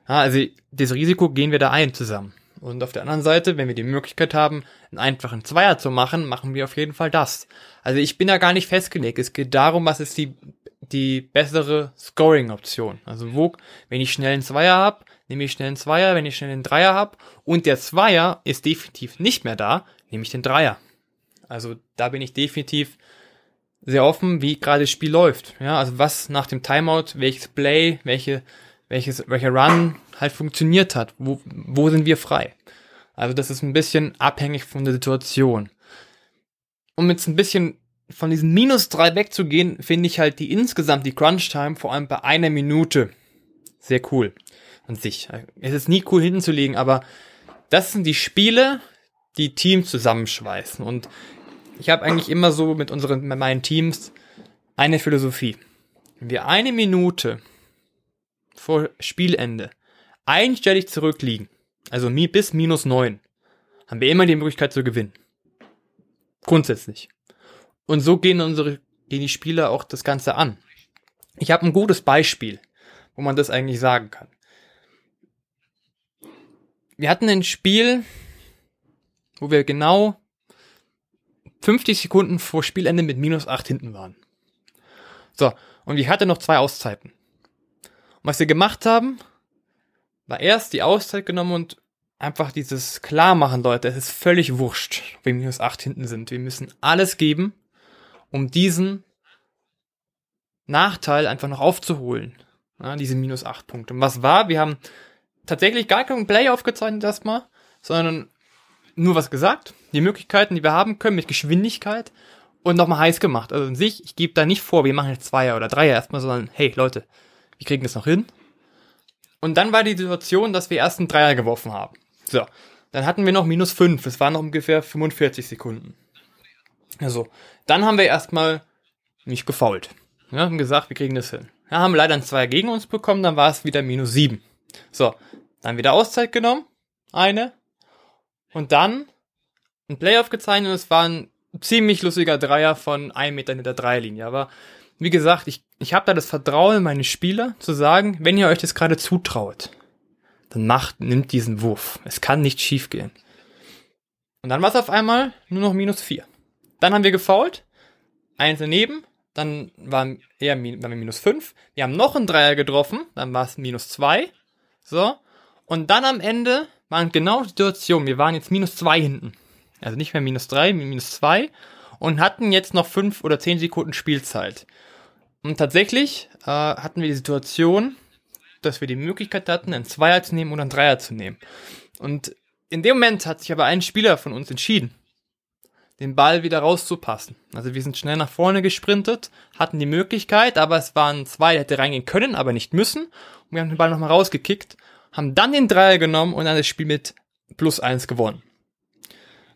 Ja, also das Risiko gehen wir da ein zusammen. Und auf der anderen Seite, wenn wir die Möglichkeit haben, einen einfachen Zweier zu machen, machen wir auf jeden Fall das. Also ich bin da gar nicht festgelegt. Es geht darum, was ist die, die bessere Scoring-Option. Also wo, wenn ich schnell einen Zweier habe, nehme ich schnell einen Zweier, wenn ich schnell einen Dreier habe und der Zweier ist definitiv nicht mehr da, nehme ich den Dreier. Also da bin ich definitiv sehr offen, wie gerade das Spiel läuft. Ja, also was nach dem Timeout, welches Play, welche welches, welcher Run halt funktioniert hat. Wo, wo sind wir frei? Also das ist ein bisschen abhängig von der Situation. Um jetzt ein bisschen von diesen minus drei wegzugehen, finde ich halt die insgesamt die Crunch Time vor allem bei einer Minute sehr cool an sich. Es ist nie cool hinten zu liegen, aber das sind die Spiele, die Teams zusammenschweißen. Und ich habe eigentlich immer so mit unseren, mit meinen Teams eine Philosophie. Wenn wir eine Minute vor Spielende einstellig zurückliegen, also bis minus neun, haben wir immer die Möglichkeit zu gewinnen. Grundsätzlich. Und so gehen unsere, gehen die Spieler auch das Ganze an. Ich habe ein gutes Beispiel, wo man das eigentlich sagen kann. Wir hatten ein Spiel, wo wir genau 50 Sekunden vor Spielende mit minus 8 hinten waren. So, und ich hatte noch zwei Auszeiten was wir gemacht haben, war erst die Auszeit genommen und einfach dieses klar machen, Leute, es ist völlig wurscht, ob wir minus 8 hinten sind. Wir müssen alles geben, um diesen Nachteil einfach noch aufzuholen. Ja, diese minus 8 Punkte. Und was war? Wir haben tatsächlich gar keinen Play aufgezeichnet erstmal, sondern nur was gesagt, die Möglichkeiten, die wir haben können mit Geschwindigkeit und nochmal heiß gemacht. Also in sich, ich gebe da nicht vor, wir machen jetzt Zweier oder Dreier erstmal, sondern hey Leute, wir kriegen das noch hin. Und dann war die Situation, dass wir erst einen Dreier geworfen haben. So, dann hatten wir noch minus fünf. Es waren noch ungefähr 45 Sekunden. Also, dann haben wir erstmal nicht gefault. Ja, haben gesagt, wir kriegen das hin. Ja, haben leider ein Zweier gegen uns bekommen, dann war es wieder minus sieben. So, dann wieder Auszeit genommen. Eine. Und dann ein Playoff gezeichnet und es war ein ziemlich lustiger Dreier von einem Meter hinter der Dreierlinie. Aber wie gesagt, ich, ich habe da das Vertrauen in meine Spieler zu sagen, wenn ihr euch das gerade zutraut, dann macht, nimmt diesen Wurf. Es kann nicht schief gehen. Und dann war es auf einmal nur noch minus vier. Dann haben wir gefault. eins daneben, dann waren eher waren wir minus fünf. Wir haben noch einen Dreier getroffen, dann war es minus zwei. So. Und dann am Ende waren genau die Situation, wir waren jetzt minus zwei hinten. Also nicht mehr minus drei, minus zwei. Und hatten jetzt noch fünf oder zehn Sekunden Spielzeit. Und tatsächlich äh, hatten wir die Situation, dass wir die Möglichkeit hatten, einen Zweier zu nehmen oder einen Dreier zu nehmen. Und in dem Moment hat sich aber ein Spieler von uns entschieden, den Ball wieder rauszupassen. Also wir sind schnell nach vorne gesprintet, hatten die Möglichkeit, aber es waren zwei, die hätte reingehen können, aber nicht müssen. Und wir haben den Ball nochmal rausgekickt, haben dann den Dreier genommen und dann das Spiel mit plus eins gewonnen.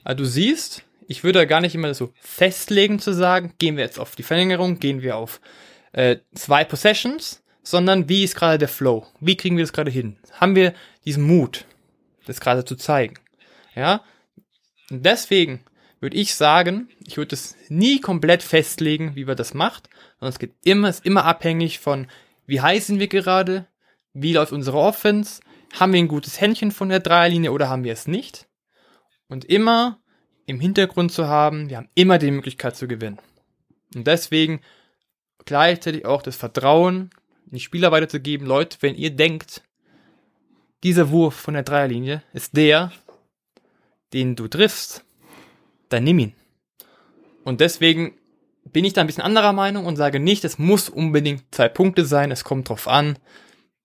Also du siehst, ich würde gar nicht immer so festlegen zu sagen, gehen wir jetzt auf die Verlängerung, gehen wir auf äh, zwei Possessions, sondern wie ist gerade der Flow? Wie kriegen wir das gerade hin? Haben wir diesen Mut, das gerade zu zeigen? Ja? Und deswegen würde ich sagen, ich würde es nie komplett festlegen, wie man das macht, sondern es geht immer, ist immer abhängig von, wie heiß sind wir gerade, wie läuft unsere Offense, haben wir ein gutes Händchen von der Dreierlinie oder haben wir es nicht? Und immer im Hintergrund zu haben, wir haben immer die Möglichkeit zu gewinnen. Und deswegen gleichzeitig auch das Vertrauen die Spieler weiterzugeben, Leute, wenn ihr denkt, dieser Wurf von der Dreierlinie ist der, den du triffst, dann nimm ihn. Und deswegen bin ich da ein bisschen anderer Meinung und sage nicht, es muss unbedingt zwei Punkte sein, es kommt drauf an,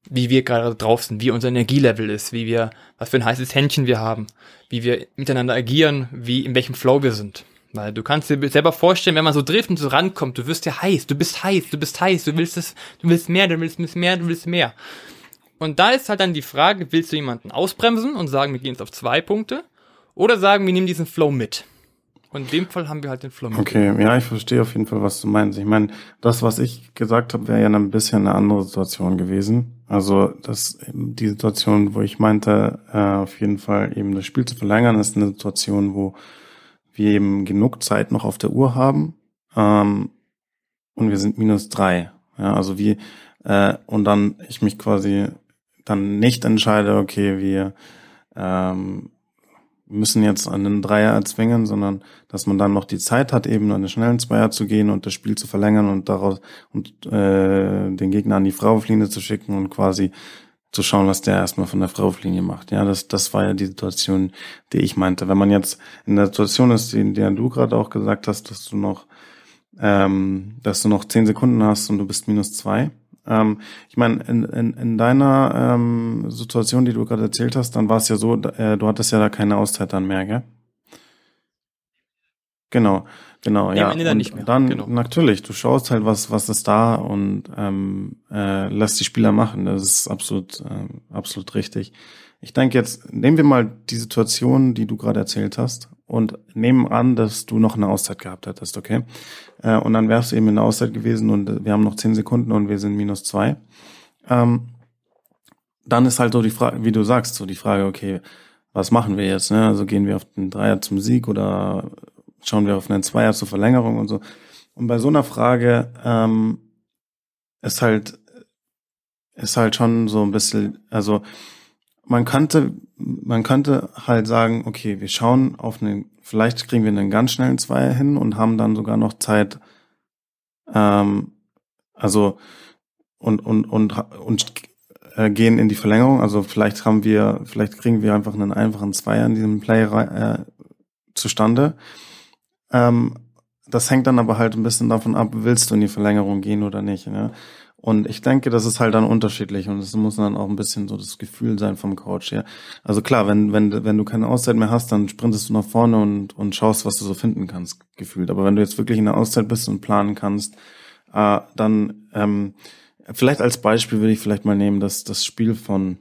wie wir gerade drauf sind, wie unser Energielevel ist, wie wir, was für ein heißes Händchen wir haben, wie wir miteinander agieren, wie, in welchem Flow wir sind. Weil du kannst dir selber vorstellen, wenn man so trifft und so rankommt, du wirst ja heiß, du bist heiß, du bist heiß, du willst es, du willst mehr, du willst mehr, du willst mehr. Und da ist halt dann die Frage, willst du jemanden ausbremsen und sagen, wir gehen jetzt auf zwei Punkte? Oder sagen, wir nehmen diesen Flow mit? Und in dem Fall haben wir halt den Flow mit. Okay, ja, ich verstehe auf jeden Fall, was du meinst. Ich meine, das, was ich gesagt habe, wäre ja ein bisschen eine andere Situation gewesen. Also das, die Situation, wo ich meinte, äh, auf jeden Fall eben das Spiel zu verlängern, ist eine Situation, wo wir eben genug Zeit noch auf der Uhr haben ähm, und wir sind minus drei. Ja, also wie äh, und dann ich mich quasi dann nicht entscheide, okay, wir ähm, müssen jetzt den Dreier erzwingen, sondern dass man dann noch die Zeit hat, eben an den schnellen Zweier zu gehen und das Spiel zu verlängern und daraus und äh, den Gegner an die Freiwurflinie zu schicken und quasi zu schauen, was der erstmal von der Freiwurflinie macht. Ja, das, das war ja die Situation, die ich meinte. Wenn man jetzt in der Situation ist, in der du gerade auch gesagt hast, dass du noch, ähm, dass du noch zehn Sekunden hast und du bist minus zwei. Ähm, ich meine, in, in, in deiner ähm, Situation, die du gerade erzählt hast, dann war es ja so, äh, du hattest ja da keine Auszeit dann mehr, gell? Genau. Genau, ja. Am Ende dann nicht mehr. Dann genau. natürlich, du schaust halt, was was ist da und ähm, äh, lässt die Spieler machen. Das ist absolut äh, absolut richtig. Ich denke jetzt, nehmen wir mal die Situation, die du gerade erzählt hast, und nehmen an, dass du noch eine Auszeit gehabt hättest, okay? Äh, und dann wärst du eben in der Auszeit gewesen und wir haben noch zehn Sekunden und wir sind minus zwei. Ähm, dann ist halt so die Frage, wie du sagst, so die Frage, okay, was machen wir jetzt? Ne? Also gehen wir auf den Dreier zum Sieg oder schauen wir auf einen Zweier zur Verlängerung und so. Und bei so einer Frage ähm, ist halt ist halt schon so ein bisschen, also man könnte man könnte halt sagen, okay, wir schauen auf einen, vielleicht kriegen wir einen ganz schnellen Zweier hin und haben dann sogar noch Zeit, ähm, also und und und und äh, gehen in die Verlängerung. Also vielleicht haben wir, vielleicht kriegen wir einfach einen einfachen Zweier in diesem Play äh, zustande. Ähm, das hängt dann aber halt ein bisschen davon ab, willst du in die Verlängerung gehen oder nicht. Ne? Und ich denke, das ist halt dann unterschiedlich und es muss dann auch ein bisschen so das Gefühl sein vom Coach. Ja. Also klar, wenn, wenn, wenn du keine Auszeit mehr hast, dann sprintest du nach vorne und, und schaust, was du so finden kannst, gefühlt. Aber wenn du jetzt wirklich in der Auszeit bist und planen kannst, äh, dann ähm, vielleicht als Beispiel würde ich vielleicht mal nehmen, dass das Spiel von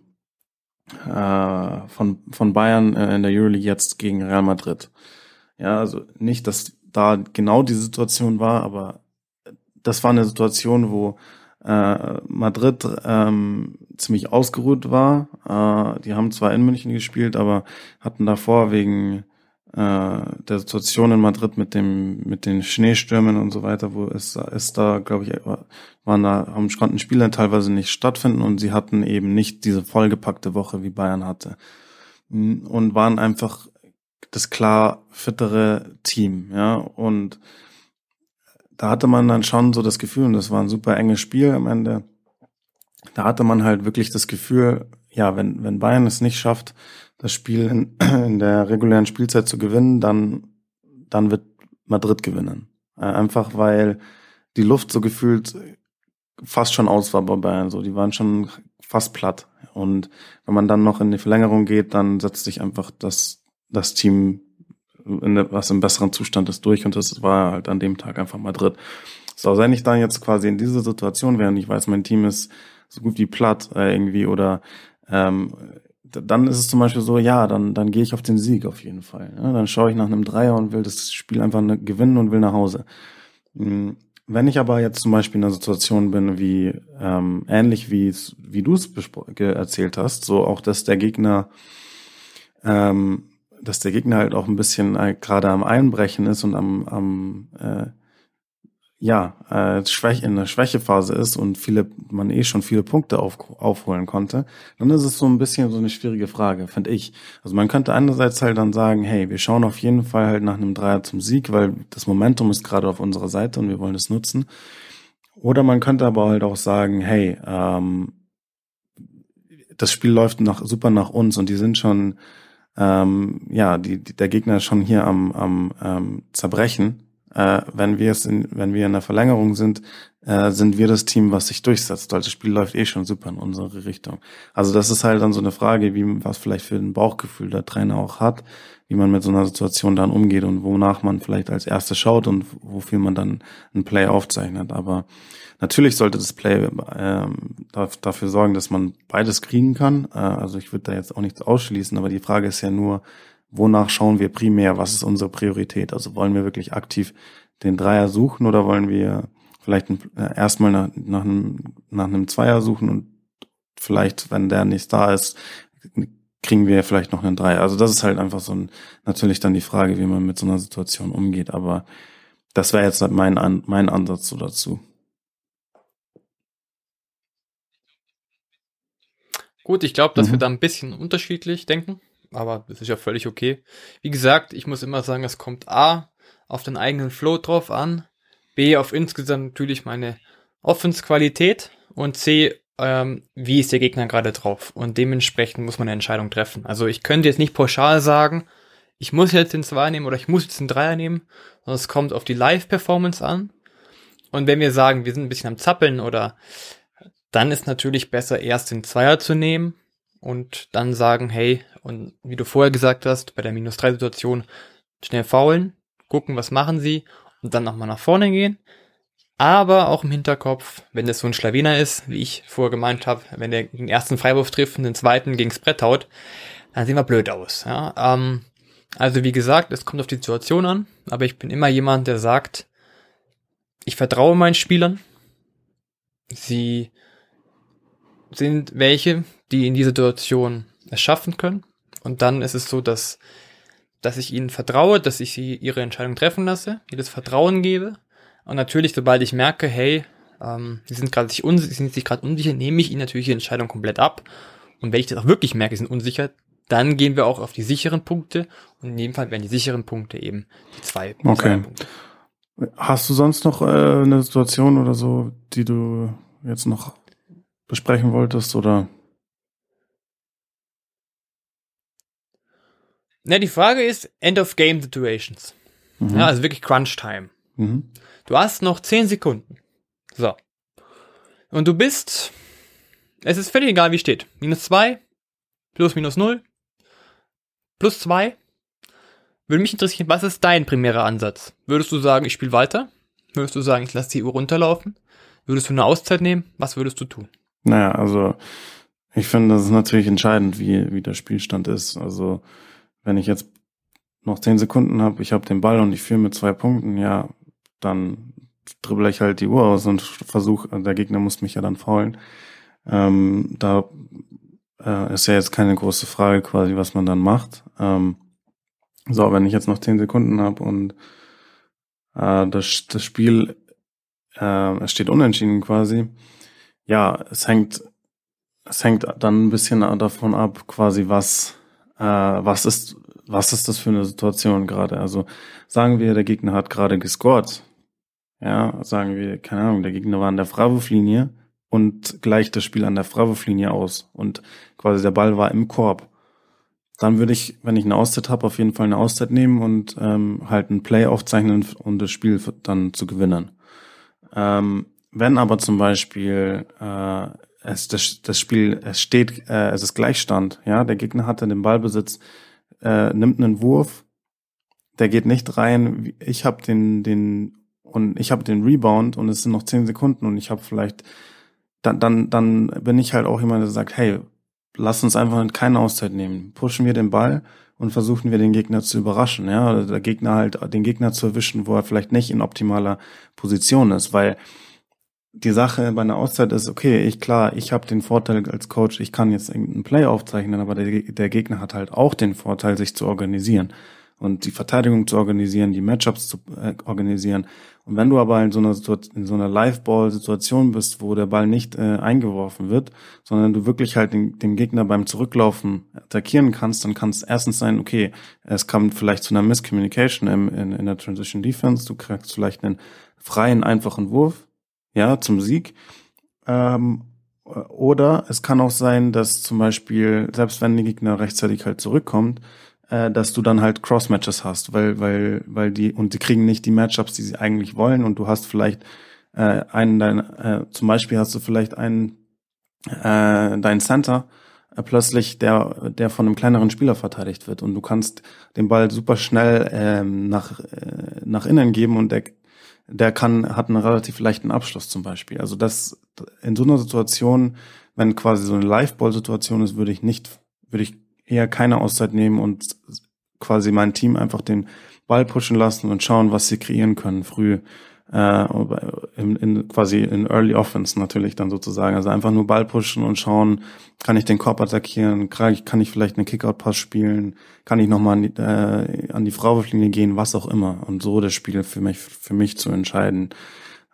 äh, von, von Bayern äh, in der Euroleague jetzt gegen Real Madrid. Ja, also nicht, dass da genau die Situation war, aber das war eine Situation, wo äh, Madrid ähm, ziemlich ausgeruht war. Äh, die haben zwar in München gespielt, aber hatten davor wegen äh, der Situation in Madrid mit dem mit den Schneestürmen und so weiter, wo es ist da, glaube ich, waren da haben konnten Spiele teilweise nicht stattfinden und sie hatten eben nicht diese vollgepackte Woche wie Bayern hatte und waren einfach das klar fittere Team, ja, und da hatte man dann schon so das Gefühl, und das war ein super enges Spiel am Ende, da hatte man halt wirklich das Gefühl, ja, wenn, wenn Bayern es nicht schafft, das Spiel in, in der regulären Spielzeit zu gewinnen, dann, dann wird Madrid gewinnen. Äh, einfach weil die Luft so gefühlt fast schon aus war bei Bayern. So, die waren schon fast platt. Und wenn man dann noch in die Verlängerung geht, dann setzt sich einfach das, das Team, in was im besseren Zustand ist, durch. Und das war halt an dem Tag einfach Madrid. So, wenn ich dann jetzt quasi in dieser Situation wäre und ich weiß, mein Team ist so gut wie platt äh, irgendwie oder ähm, dann ist es zum Beispiel so, ja, dann, dann gehe ich auf den Sieg auf jeden Fall. Ja, dann schaue ich nach einem Dreier und will das Spiel einfach ne, gewinnen und will nach Hause. Hm, wenn ich aber jetzt zum Beispiel in einer Situation bin, wie ähm, ähnlich wie wie du es erzählt hast, so auch, dass der Gegner, ähm, dass der Gegner halt auch ein bisschen äh, gerade am Einbrechen ist und am, am äh, ja, äh, Schwäche, in der Schwächephase ist und viele, man eh schon viele Punkte auf, aufholen konnte, dann ist es so ein bisschen so eine schwierige Frage, finde ich. Also man könnte einerseits halt dann sagen, hey, wir schauen auf jeden Fall halt nach einem Dreier zum Sieg, weil das Momentum ist gerade auf unserer Seite und wir wollen es nutzen. Oder man könnte aber halt auch sagen, hey, ähm, das Spiel läuft nach, super nach uns und die sind schon, ähm, ja, die, die, der Gegner schon hier am, am ähm, Zerbrechen äh, wenn wir es in, wenn wir in der Verlängerung sind, äh, sind wir das Team, was sich durchsetzt, weil das Spiel läuft eh schon super in unsere Richtung. Also das ist halt dann so eine Frage, wie was vielleicht für ein Bauchgefühl der Trainer auch hat, wie man mit so einer Situation dann umgeht und wonach man vielleicht als erstes schaut und wofür man dann ein Play aufzeichnet. Aber natürlich sollte das Play ähm, dafür sorgen, dass man beides kriegen kann. Äh, also ich würde da jetzt auch nichts ausschließen, aber die Frage ist ja nur, wonach schauen wir primär, was ist unsere Priorität? Also wollen wir wirklich aktiv den Dreier suchen oder wollen wir vielleicht äh, erstmal nach, nach, einem, nach einem Zweier suchen und vielleicht, wenn der nicht da ist, kriegen wir vielleicht noch einen Dreier. Also das ist halt einfach so ein, natürlich dann die Frage, wie man mit so einer Situation umgeht, aber das wäre jetzt mein, mein Ansatz so dazu. Gut, ich glaube, dass mhm. wir da ein bisschen unterschiedlich denken aber das ist ja völlig okay. Wie gesagt, ich muss immer sagen, es kommt A auf den eigenen Flow drauf an, B auf insgesamt natürlich meine Offensqualität und C, ähm, wie ist der Gegner gerade drauf. Und dementsprechend muss man eine Entscheidung treffen. Also ich könnte jetzt nicht pauschal sagen, ich muss jetzt den Zweier nehmen oder ich muss jetzt den Dreier nehmen, sondern es kommt auf die Live-Performance an. Und wenn wir sagen, wir sind ein bisschen am Zappeln oder dann ist natürlich besser, erst den Zweier zu nehmen und dann sagen, hey, und wie du vorher gesagt hast, bei der minus 3 Situation schnell faulen, gucken, was machen sie und dann nochmal nach vorne gehen. Aber auch im Hinterkopf, wenn das so ein Schlawiner ist, wie ich vorher gemeint habe, wenn der den ersten Freiwurf trifft und den zweiten gegens Brett haut, dann sehen wir blöd aus. Ja? Ähm, also wie gesagt, es kommt auf die Situation an, aber ich bin immer jemand, der sagt, ich vertraue meinen Spielern. Sie sind welche, die in dieser Situation es schaffen können. Und dann ist es so, dass, dass ich ihnen vertraue, dass ich sie ihre Entscheidung treffen lasse, ihr das Vertrauen gebe. Und natürlich, sobald ich merke, hey, ähm, sie sind gerade sich, sind sich gerade unsicher, nehme ich ihnen natürlich die Entscheidung komplett ab. Und wenn ich das auch wirklich merke, sie sind unsicher, dann gehen wir auch auf die sicheren Punkte. Und in dem Fall werden die sicheren Punkte eben die zwei, okay. zwei Punkte. Hast du sonst noch äh, eine Situation oder so, die du jetzt noch besprechen wolltest oder? Na, die Frage ist End of Game Situations. Mhm. Ja, also wirklich Crunch Time. Mhm. Du hast noch 10 Sekunden. So. Und du bist, es ist völlig egal, wie steht. Minus 2, plus minus 0, plus 2. Würde mich interessieren, was ist dein primärer Ansatz? Würdest du sagen, ich spiele weiter? Würdest du sagen, ich lasse die Uhr runterlaufen? Würdest du eine Auszeit nehmen? Was würdest du tun? Naja, also ich finde, das ist natürlich entscheidend, wie, wie der Spielstand ist. Also wenn ich jetzt noch zehn Sekunden habe, ich habe den Ball und ich führe mit zwei Punkten, ja, dann dribble ich halt die Uhr aus und versuche, der Gegner muss mich ja dann faulen. Ähm, da äh, ist ja jetzt keine große Frage quasi, was man dann macht. Ähm, so, wenn ich jetzt noch zehn Sekunden habe und äh, das, das Spiel äh, steht unentschieden quasi, ja, es hängt, es hängt dann ein bisschen davon ab, quasi was äh, was ist, was ist das für eine Situation gerade? Also sagen wir, der Gegner hat gerade gescored. ja, sagen wir, keine Ahnung, der Gegner war an der Freiwurflinie und gleicht das Spiel an der Freiwurflinie aus und quasi der Ball war im Korb. Dann würde ich, wenn ich eine Auszeit habe, auf jeden Fall eine Auszeit nehmen und ähm, halt ein Play aufzeichnen um das Spiel dann zu gewinnen. Ähm, wenn aber zum Beispiel äh, es das, das Spiel es steht, äh, es ist Gleichstand, ja, der Gegner hatte den Ballbesitz, äh, nimmt einen Wurf, der geht nicht rein, ich habe den den und ich habe den Rebound und es sind noch zehn Sekunden und ich habe vielleicht dann dann dann bin ich halt auch jemand, der sagt, hey, lass uns einfach keine Auszeit nehmen, pushen wir den Ball und versuchen wir den Gegner zu überraschen, ja, oder der Gegner halt den Gegner zu erwischen, wo er vielleicht nicht in optimaler Position ist, weil die Sache bei einer Auszeit ist, okay, ich klar, ich habe den Vorteil als Coach, ich kann jetzt irgendeinen Play aufzeichnen, aber der, der Gegner hat halt auch den Vorteil, sich zu organisieren und die Verteidigung zu organisieren, die Matchups zu äh, organisieren. Und wenn du aber in so einer, in so einer Live-Ball-Situation bist, wo der Ball nicht äh, eingeworfen wird, sondern du wirklich halt den, den Gegner beim Zurücklaufen attackieren kannst, dann kann es erstens sein, okay, es kommt vielleicht zu einer Miscommunication im, in, in der Transition Defense, du kriegst vielleicht einen freien, einfachen Wurf, ja, zum Sieg. Ähm, oder es kann auch sein, dass zum Beispiel, selbst wenn der Gegner rechtzeitig halt zurückkommt, äh, dass du dann halt Cross-Matches hast, weil, weil, weil die, und die kriegen nicht die Matchups, die sie eigentlich wollen, und du hast vielleicht äh, einen, dein, äh, zum Beispiel hast du vielleicht einen, äh, dein Center, äh, plötzlich der, der von einem kleineren Spieler verteidigt wird und du kannst den Ball super schnell ähm, nach, äh, nach innen geben und der der kann, hat einen relativ leichten Abschluss zum Beispiel. Also das, in so einer Situation, wenn quasi so eine Live-Ball-Situation ist, würde ich nicht, würde ich eher keine Auszeit nehmen und quasi mein Team einfach den Ball pushen lassen und schauen, was sie kreieren können früh äh, in, in, quasi in Early Offense natürlich dann sozusagen. Also einfach nur Ball pushen und schauen, kann ich den Korb attackieren, kann ich, vielleicht einen Kickout-Pass spielen, kann ich nochmal an die, äh, an die Freiwurflinie gehen, was auch immer. Und so das Spiel für mich, für mich zu entscheiden.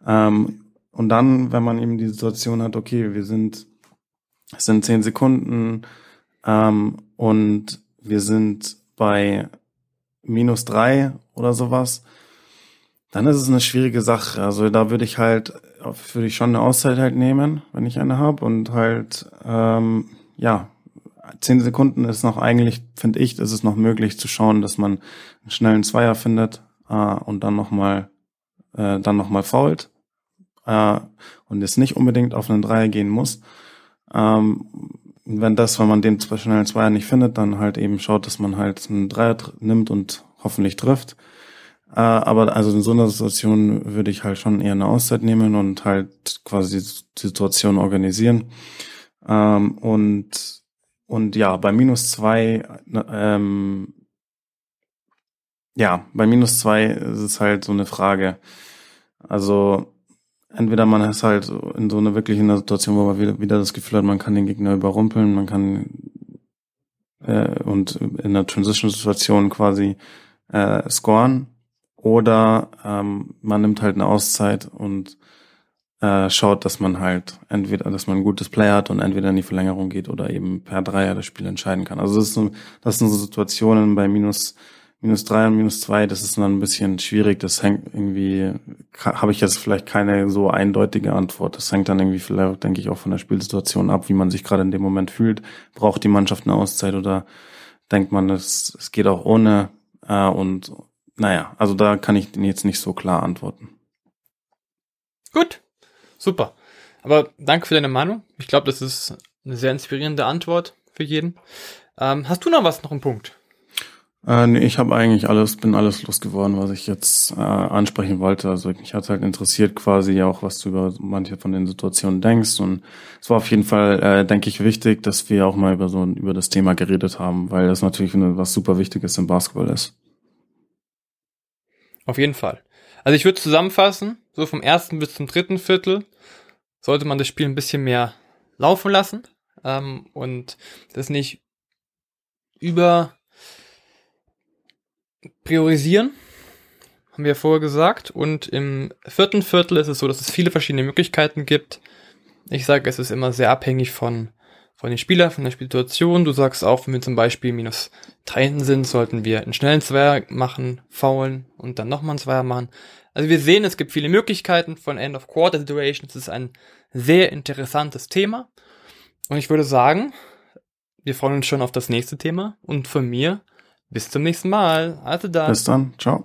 Ähm, und dann, wenn man eben die Situation hat, okay, wir sind, es sind zehn Sekunden ähm, und wir sind bei minus drei oder sowas, dann ist es eine schwierige Sache. Also da würde ich halt, würde ich schon eine Auszeit halt nehmen, wenn ich eine habe und halt, ähm, ja, zehn Sekunden ist noch eigentlich, finde ich, ist es noch möglich zu schauen, dass man einen schnellen Zweier findet äh, und dann nochmal, äh, dann nochmal fault äh, und jetzt nicht unbedingt auf einen Dreier gehen muss. Ähm, wenn das, wenn man den schnellen Zweier nicht findet, dann halt eben schaut, dass man halt einen Dreier nimmt und hoffentlich trifft. Äh, aber also in so einer Situation würde ich halt schon eher eine Auszeit nehmen und halt quasi die Situation organisieren. Ähm, und, und ja, bei minus zwei, ähm, ja, bei minus zwei ist es halt so eine Frage. Also entweder man ist halt in so einer wirklich in einer Situation, wo man wieder, das Gefühl hat, man kann den Gegner überrumpeln, man kann äh, und in einer Transition-Situation quasi äh, scoren oder ähm, man nimmt halt eine Auszeit und äh, schaut, dass man halt entweder, dass man ein gutes Play hat und entweder in die Verlängerung geht oder eben per Dreier das Spiel entscheiden kann. Also das, ist so, das sind so Situationen bei minus minus drei und minus zwei, das ist dann ein bisschen schwierig. Das hängt irgendwie, habe ich jetzt vielleicht keine so eindeutige Antwort. Das hängt dann irgendwie vielleicht, denke ich, auch von der Spielsituation ab, wie man sich gerade in dem Moment fühlt. Braucht die Mannschaft eine Auszeit oder denkt man, es, es geht auch ohne äh, und naja, also da kann ich jetzt nicht so klar antworten. Gut, super. Aber danke für deine Meinung. Ich glaube, das ist eine sehr inspirierende Antwort für jeden. Ähm, hast du noch was, noch einen Punkt? Äh, nee, ich habe eigentlich alles, bin alles losgeworden, was ich jetzt äh, ansprechen wollte. Also mich hat halt interessiert quasi auch, was du über manche von den Situationen denkst. Und es war auf jeden Fall, äh, denke ich, wichtig, dass wir auch mal über so über das Thema geredet haben, weil das natürlich was super Wichtiges im Basketball ist. Auf jeden Fall. Also ich würde zusammenfassen, so vom ersten bis zum dritten Viertel sollte man das Spiel ein bisschen mehr laufen lassen ähm, und das nicht über priorisieren, haben wir vorher gesagt. Und im vierten Viertel ist es so, dass es viele verschiedene Möglichkeiten gibt. Ich sage, es ist immer sehr abhängig von, von den Spieler, von der Situation. Du sagst auch, wenn wir zum Beispiel minus drei hinten sind, sollten wir einen schnellen Zweier machen, faulen und dann nochmal einen Zweier machen. Also wir sehen, es gibt viele Möglichkeiten von End of Quarter Situations. Es ist ein sehr interessantes Thema. Und ich würde sagen, wir freuen uns schon auf das nächste Thema. Und von mir bis zum nächsten Mal. Also dann. Bis dann. Ciao.